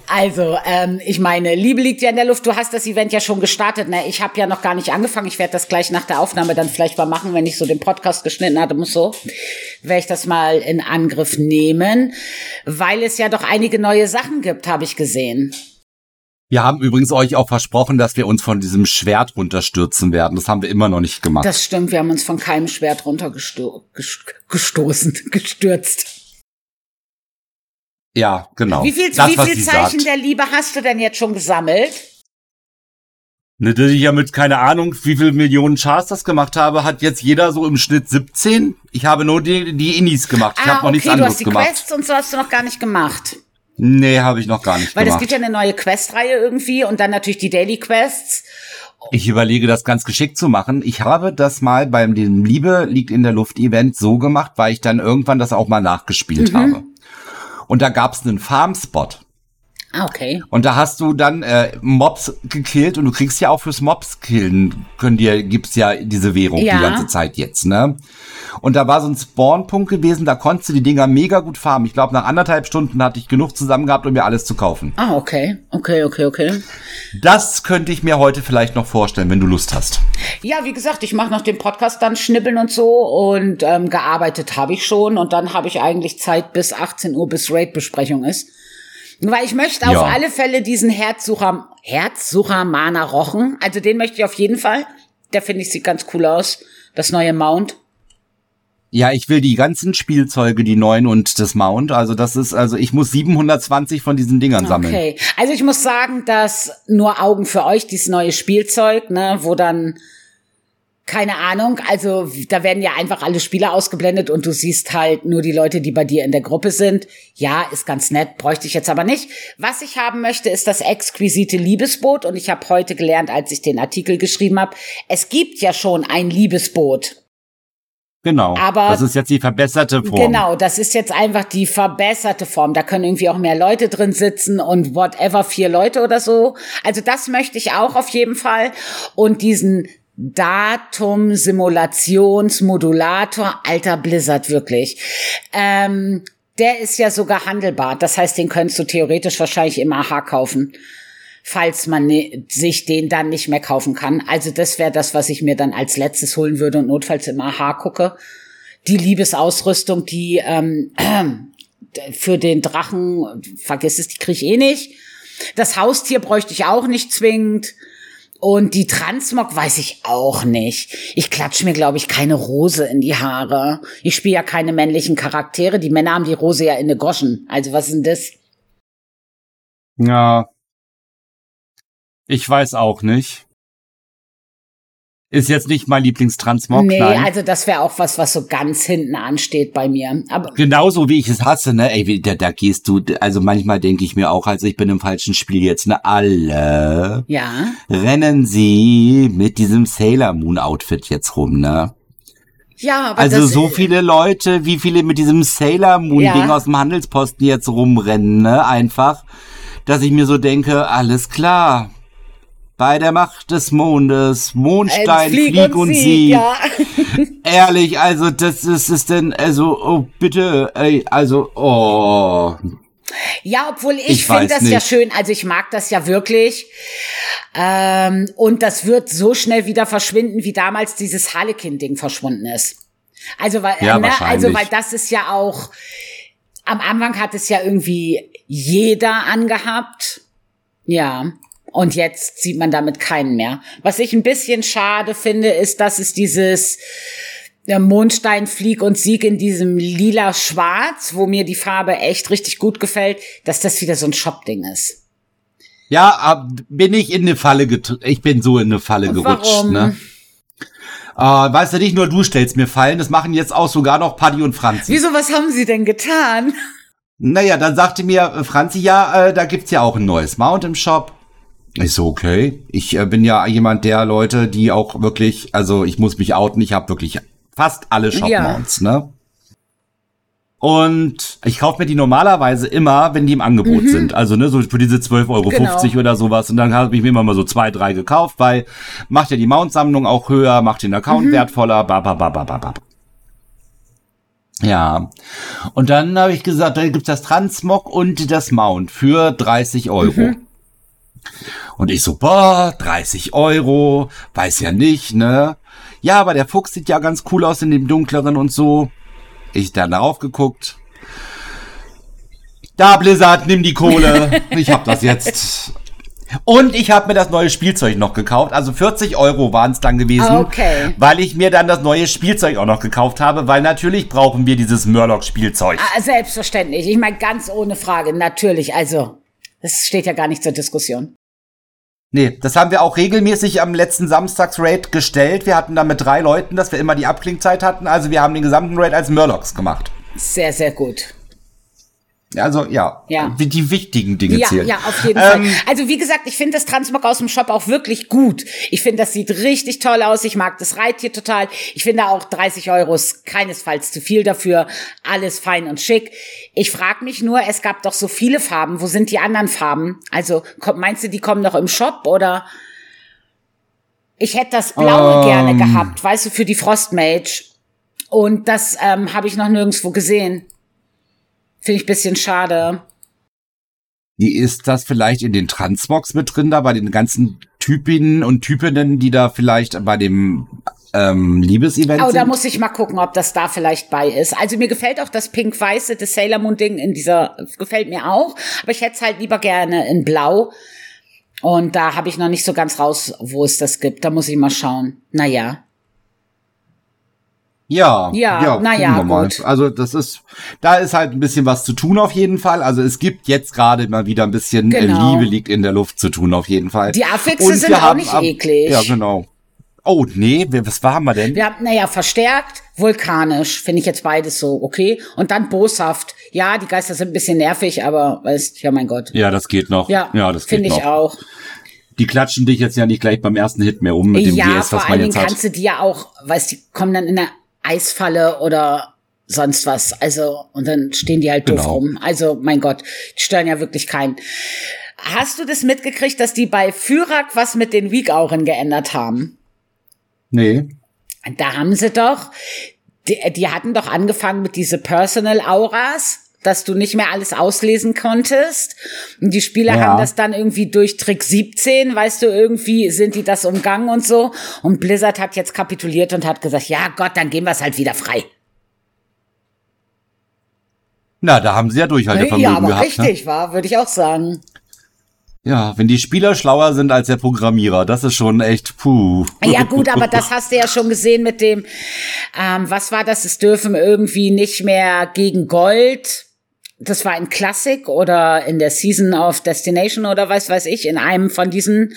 Also, ähm, ich meine, Liebe liegt ja in der Luft. Du hast das Event ja schon gestartet. Ne? Ich habe ja noch gar nicht angefangen. Ich werde das gleich nach der Aufnahme dann vielleicht mal machen, wenn ich so den Podcast geschnitten hatte, muss so. Werde ich das mal in Angriff nehmen, weil es ja doch einige neue Sachen gibt, habe ich gesehen. Wir haben übrigens euch auch versprochen, dass wir uns von diesem Schwert runterstürzen werden. Das haben wir immer noch nicht gemacht. Das stimmt, wir haben uns von keinem Schwert runtergestoßen, gestürzt. Ja, genau. Wie viel, das, wie viel Zeichen sagt. der Liebe hast du denn jetzt schon gesammelt? Ne, dass ich ja mit keine Ahnung, wie viel Millionen Chars das gemacht habe, hat jetzt jeder so im Schnitt 17. Ich habe nur die, die Innis gemacht. Ich ah, habe noch okay, nichts anderes gemacht. Du hast die Quests und so hast du noch gar nicht gemacht. Nee, habe ich noch gar nicht Weil gemacht. Weil es gibt ja eine neue Questreihe irgendwie und dann natürlich die Daily Quests. Ich überlege, das ganz geschickt zu machen. Ich habe das mal beim dem Liebe liegt in der Luft Event so gemacht, weil ich dann irgendwann das auch mal nachgespielt mhm. habe. Und da gab's einen Farmspot. Ah, okay. Und da hast du dann äh, Mobs gekillt und du kriegst ja auch fürs Mobs killen, können dir gibt's ja diese Währung ja. die ganze Zeit jetzt, ne? Und da war so ein Spawnpunkt gewesen, da konntest du die Dinger mega gut farmen. Ich glaube, nach anderthalb Stunden hatte ich genug zusammen gehabt, um mir alles zu kaufen. Ah, okay. Okay, okay, okay. Das könnte ich mir heute vielleicht noch vorstellen, wenn du Lust hast. Ja, wie gesagt, ich mache noch den Podcast dann schnibbeln und so und ähm, gearbeitet habe ich schon und dann habe ich eigentlich Zeit bis 18 Uhr, bis Raid-Besprechung ist. Weil ich möchte auf ja. alle Fälle diesen Herzsucher, Herzsucher Mana rochen. Also den möchte ich auf jeden Fall. Der finde ich sieht ganz cool aus. Das neue Mount. Ja, ich will die ganzen Spielzeuge, die neuen und das Mount. Also das ist, also ich muss 720 von diesen Dingern sammeln. Okay. Also ich muss sagen, dass nur Augen für euch, dieses neue Spielzeug, ne, wo dann keine Ahnung, also da werden ja einfach alle Spieler ausgeblendet und du siehst halt nur die Leute, die bei dir in der Gruppe sind. Ja, ist ganz nett, bräuchte ich jetzt aber nicht. Was ich haben möchte, ist das exquisite Liebesboot und ich habe heute gelernt, als ich den Artikel geschrieben habe, es gibt ja schon ein Liebesboot. Genau. Aber das ist jetzt die verbesserte Form. Genau, das ist jetzt einfach die verbesserte Form. Da können irgendwie auch mehr Leute drin sitzen und whatever, vier Leute oder so. Also das möchte ich auch auf jeden Fall. Und diesen Datum, Simulationsmodulator, alter Blizzard wirklich. Ähm, der ist ja sogar handelbar. Das heißt, den könntest du theoretisch wahrscheinlich im AHA kaufen, falls man ne, sich den dann nicht mehr kaufen kann. Also das wäre das, was ich mir dann als letztes holen würde und notfalls im AHA gucke. Die Liebesausrüstung, die ähm, für den Drachen, vergiss es, die krieg ich eh nicht. Das Haustier bräuchte ich auch nicht zwingend. Und die Transmog weiß ich auch nicht. Ich klatsch mir, glaube ich, keine Rose in die Haare. Ich spiele ja keine männlichen Charaktere. Die Männer haben die Rose ja in den Goschen. Also was ist denn das? Ja. Ich weiß auch nicht. Ist jetzt nicht mein Lieblingstransmog. Nee, nein. also das wäre auch was, was so ganz hinten ansteht bei mir. Aber Genauso wie ich es hasse, ne? Ey, da, da gehst du, also manchmal denke ich mir auch, also ich bin im falschen Spiel jetzt, ne? Alle ja, rennen sie mit diesem Sailor Moon Outfit jetzt rum, ne? ja, aber Also so viele Leute, wie viele mit diesem Sailor Moon Ja. Ding aus dem Handelsposten jetzt rumrennen, ne? Einfach, dass ich mir so denke, alles klar. Bei der Macht des Mondes, Mondstein, flieg, und, sieg. Ja. Ehrlich, also das ist es denn, also oh, bitte, ey, also oh, Ja, obwohl ich, Ich finde das ja nicht. schön, also ich mag das ja wirklich. Ähm, und das wird so schnell wieder verschwinden, wie damals dieses Harlequin-Ding verschwunden ist. Also weil, Ja, ne, also weil das ist ja auch, am Anfang hat es ja irgendwie jeder angehabt. Ja. Und jetzt sieht man damit keinen mehr. Was ich ein bisschen schade finde, ist, dass es dieses der Mondstein, Flieg und Sieg in diesem lila Schwarz, wo mir die Farbe echt richtig gut gefällt, dass das wieder so ein Shop-Ding ist. ja, bin ich in eine Falle getr ich bin so in eine Falle gerutscht, Warum? ne? Äh, weißt du, nicht nur du stellst mir Fallen, das machen jetzt auch sogar noch Paddy und Franzi. Wieso, was haben sie denn getan? Naja, dann sagte mir äh, Franzi, ja, äh, da gibt's ja auch ein neues Mount im Shop. Ich so, okay. Ich äh, bin ja jemand der Leute, die auch wirklich, also ich muss mich outen, ich habe wirklich fast alle Shop-Mounts, ne? Und ich kaufe mir die normalerweise immer, wenn die im Angebot sind. Also ne, so für diese 12,50 Euro Genau. oder sowas. Und dann habe ich mir immer mal so zwei, drei gekauft, weil macht ja die Mount-Sammlung auch höher, macht den Account wertvoller, ba, ba, ba, ba, ba, ba. Ja. Und dann habe ich gesagt, da gibt's das Transmog und das Mount für 30 Euro. Und ich so, boah, 30 Euro, weiß ja nicht, ne? Ja, aber der Fuchs sieht ja ganz cool aus in dem dunkleren und so. Ich dann darauf geguckt. Da, Blizzard, nimm die Kohle. Ich hab das jetzt. Und ich habe mir das neue Spielzeug noch gekauft. Also 40 Euro waren es dann gewesen. Okay. Weil ich mir dann das neue Spielzeug auch noch gekauft habe, weil natürlich brauchen wir dieses Murloc-Spielzeug. Ah, Selbstverständlich. Ich meine, ganz ohne Frage. Natürlich. Also, das steht ja gar nicht zur Diskussion. Nee, das haben wir auch regelmäßig am letzten Samstags-Raid gestellt. Wir hatten da mit drei Leuten, dass wir immer die Abklingzeit hatten. Also wir haben den gesamten Raid als Murlocs gemacht. Sehr, sehr gut. Also ja, Ja. Wie die wichtigen Dinge Ja, zählen. ja, auf jeden Ähm, Fall. Also wie gesagt, ich finde das Transmog aus dem Shop auch wirklich gut. Ich finde, das sieht richtig toll aus. Ich mag das Reittier total. Ich finde auch 30 Euro ist keinesfalls zu viel dafür. Alles fein und schick. Ich frage mich nur, es gab doch so viele Farben. Wo sind die anderen Farben? Also meinst du, die kommen noch im Shop oder? Ich hätte das Blaue Ähm. gerne gehabt, weißt du, für die Frostmage. Und das ähm, habe ich noch nirgendwo gesehen. Finde ich bisschen schade. Wie ist das vielleicht in den Transmogs mit drin, da bei den ganzen Typinnen und Typinnen, die da vielleicht bei dem ähm, Liebesevent Oh, da sind? muss ich mal gucken, ob das da vielleicht bei ist. Also mir gefällt auch das pink-weiße, das Sailor Moon Ding in dieser, gefällt mir auch. Aber ich hätte es halt lieber gerne in blau. Und da habe ich noch nicht so ganz raus, wo es das gibt. Da muss ich mal schauen. Naja. Ja, Ja, ja, mal. gut. Also das ist, da ist halt ein bisschen was zu tun auf jeden Fall. Also es gibt jetzt gerade mal wieder ein bisschen äh, Genau. Liebe liegt in der Luft zu tun auf jeden Fall. Die Affixe Und sind auch nicht am- eklig. Ja, genau. Oh, nee, was haben wir denn? Wir haben, naja, verstärkt, vulkanisch, finde ich jetzt beides so, okay. Und dann boshaft. Ja, die Geister sind ein bisschen nervig, aber weißt, ja mein Gott. Ja, das geht noch. Ja, ja das geht finde noch. ich auch. Die klatschen dich jetzt ja nicht gleich beim ersten Hit mehr um mit dem ja, GS, vor was allen man jetzt hat. kannst du die ja auch, weißt die kommen dann in der Eisfalle oder sonst was. Also, und dann stehen die halt doof Genau. rum. Also, mein Gott, die stören ja wirklich keinen. Hast du das mitgekriegt, dass die bei Fyrak was mit den Weak-Auren geändert haben? Nee. Da haben sie doch, die, die hatten doch angefangen mit diese Personal Auras, dass du nicht mehr alles auslesen konntest. Und die Spieler Ja. haben das dann irgendwie durch Trick 17, weißt du, irgendwie sind die das umgangen und so. Und Blizzard hat jetzt kapituliert und hat gesagt, ja Gott, dann gehen wir es halt wieder frei. Na, da haben sie ja Durchhaltevermögen ja, aber gehabt. Ne? richtig, war, würde ich auch sagen. Ja, wenn die Spieler schlauer sind als der Programmierer, das ist schon echt puh. Ja gut, aber das hast du ja schon gesehen mit dem, ähm, was war das? Es dürfen irgendwie nicht mehr gegen Gold das war in Classic oder in der Season of Destination oder was weiß ich, in einem von diesen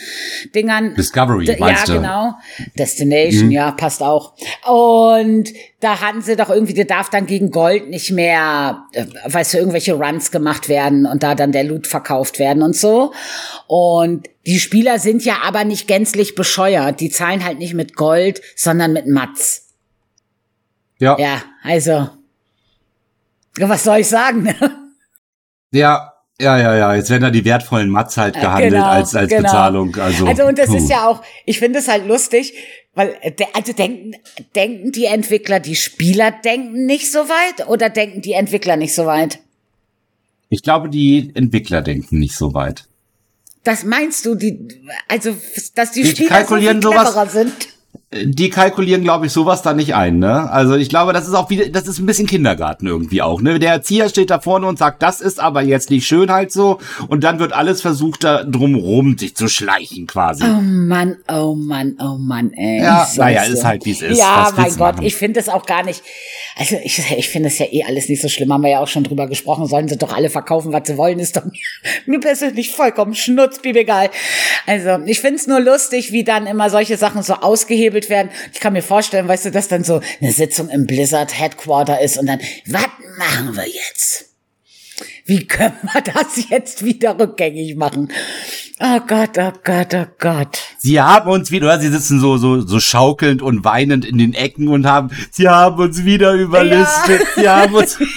Dingern. Discovery, D meinst ja, du? genau. Destination, ja, passt auch. Und da hatten sie doch irgendwie, der darf dann gegen Gold nicht mehr, äh, weißt du, irgendwelche Runs gemacht werden und da dann der Loot verkauft werden und so. Und die Spieler sind ja aber nicht gänzlich bescheuert. Die zahlen halt nicht mit Gold, sondern mit Mats. Ja. Ja, also. Was soll ich sagen? ne? Ja, ja, ja, ja. Jetzt werden da die wertvollen Mats halt gehandelt Genau, als, als genau. Bezahlung. Also, Also und das puh. ist ja auch, ich finde es halt lustig, weil äh, also denken denken die Entwickler, die Spieler denken nicht so weit oder denken die Entwickler nicht so weit? Ich glaube, die Entwickler denken nicht so weit. Das meinst du, die also dass die, Die Spieler so viel sowas- cleverer sind? Die kalkulieren, glaube ich, sowas da nicht ein, ne? Also ich glaube, das ist auch wieder, das ist ein bisschen Kindergarten irgendwie auch, ne? Der Erzieher steht da vorne und sagt, das ist aber jetzt nicht schön halt so. Und dann wird alles versucht, da drumrum sich zu schleichen quasi. Oh Mann, oh Mann, oh Mann, ey. Ja, naja, ist halt, wie es ist. Ja, mein Gott, machen? ich finde es auch gar nicht. Also ich, ich finde es ja eh alles nicht so schlimm. Haben wir ja auch schon drüber gesprochen. Sollen sie doch alle verkaufen, was sie wollen, ist doch mir, mir persönlich vollkommen schnutzpiep egal. Also ich finde es nur lustig, wie dann immer solche Sachen so ausgehebelt werden. Ich kann mir vorstellen, weißt du, dass dann so eine Sitzung im Blizzard Headquarter ist und dann, was machen wir jetzt? wie können wir das jetzt wieder rückgängig machen? Oh Gott, oh Gott, oh Gott. Sie haben uns wieder, oder? Sie sitzen so, so, so schaukelnd und weinend in den Ecken und haben, sie haben uns wieder überlistet, ja. sie haben uns.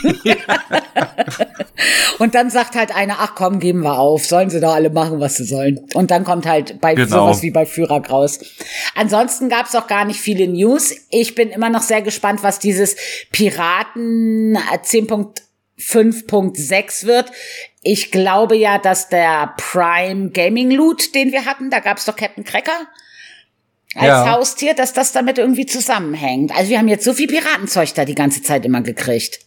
Und dann sagt halt einer, ach komm, geben wir auf, sollen sie doch alle machen, was sie sollen. Und dann kommt halt bei genau. sowas wie bei Führer raus. Ansonsten gab es auch gar nicht viele News. Ich bin immer noch sehr gespannt, was dieses Piraten äh, 10.1 5.6 wird. Ich glaube ja, dass der Prime Gaming Loot, den wir hatten, da gab's doch Captain Cracker als ja. Haustier, dass das damit irgendwie zusammenhängt. Also wir haben jetzt so viel Piratenzeug da die ganze Zeit immer gekriegt.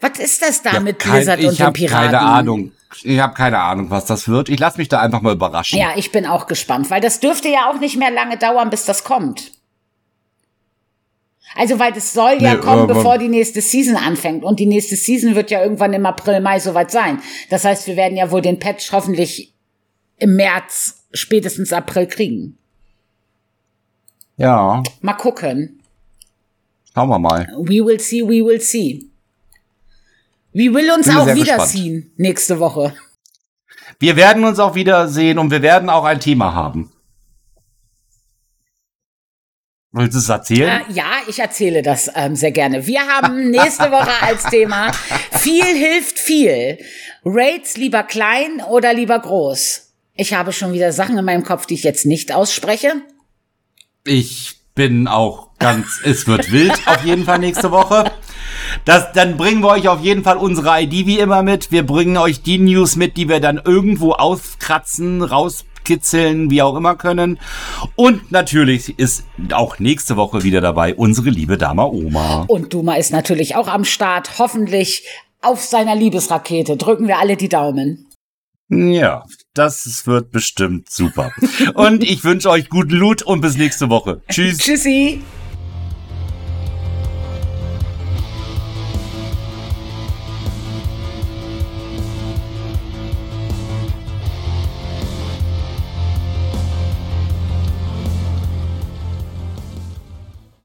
Was ist das da ja, mit kein, Blizzard und den Piraten? Keine Ahnung. Ich habe keine Ahnung, was das wird. Ich lasse mich da einfach mal überraschen. Ja, ich bin auch gespannt, weil das dürfte ja auch nicht mehr lange dauern, bis das kommt. Also, weil das soll ja Nee, kommen, bevor die nächste Season anfängt. Und die nächste Season wird ja irgendwann im April, Mai soweit sein. Das heißt, wir werden ja wohl den Patch hoffentlich im März, spätestens April kriegen. ja, Mal gucken. schauen wir mal. We will see, we will see. We will uns Bin auch sehr wiederziehen nächste Woche. Wir werden uns auch wiedersehen und wir werden auch ein Thema haben. Willst du es erzählen? Äh, ja, ich erzähle das ähm, sehr gerne. Wir haben nächste Woche als Thema viel hilft viel. Rates lieber klein oder lieber groß? Ich habe schon wieder Sachen in meinem Kopf, die ich jetzt nicht ausspreche. Ich bin auch ganz, es wird wild auf jeden Fall nächste Woche. Das, dann bringen wir euch auf jeden Fall unsere ID wie immer mit. Wir bringen euch die News mit, die wir dann irgendwo auskratzen, rauskitzeln, wie auch immer können. Und natürlich ist auch nächste Woche wieder dabei unsere liebe Dame Oma. Und Duma ist natürlich auch am Start, hoffentlich auf seiner Liebesrakete. Drücken wir alle die Daumen. Ja, das wird bestimmt super. Und ich wünsche euch guten Loot und bis nächste Woche. Tschüss. Tschüssi.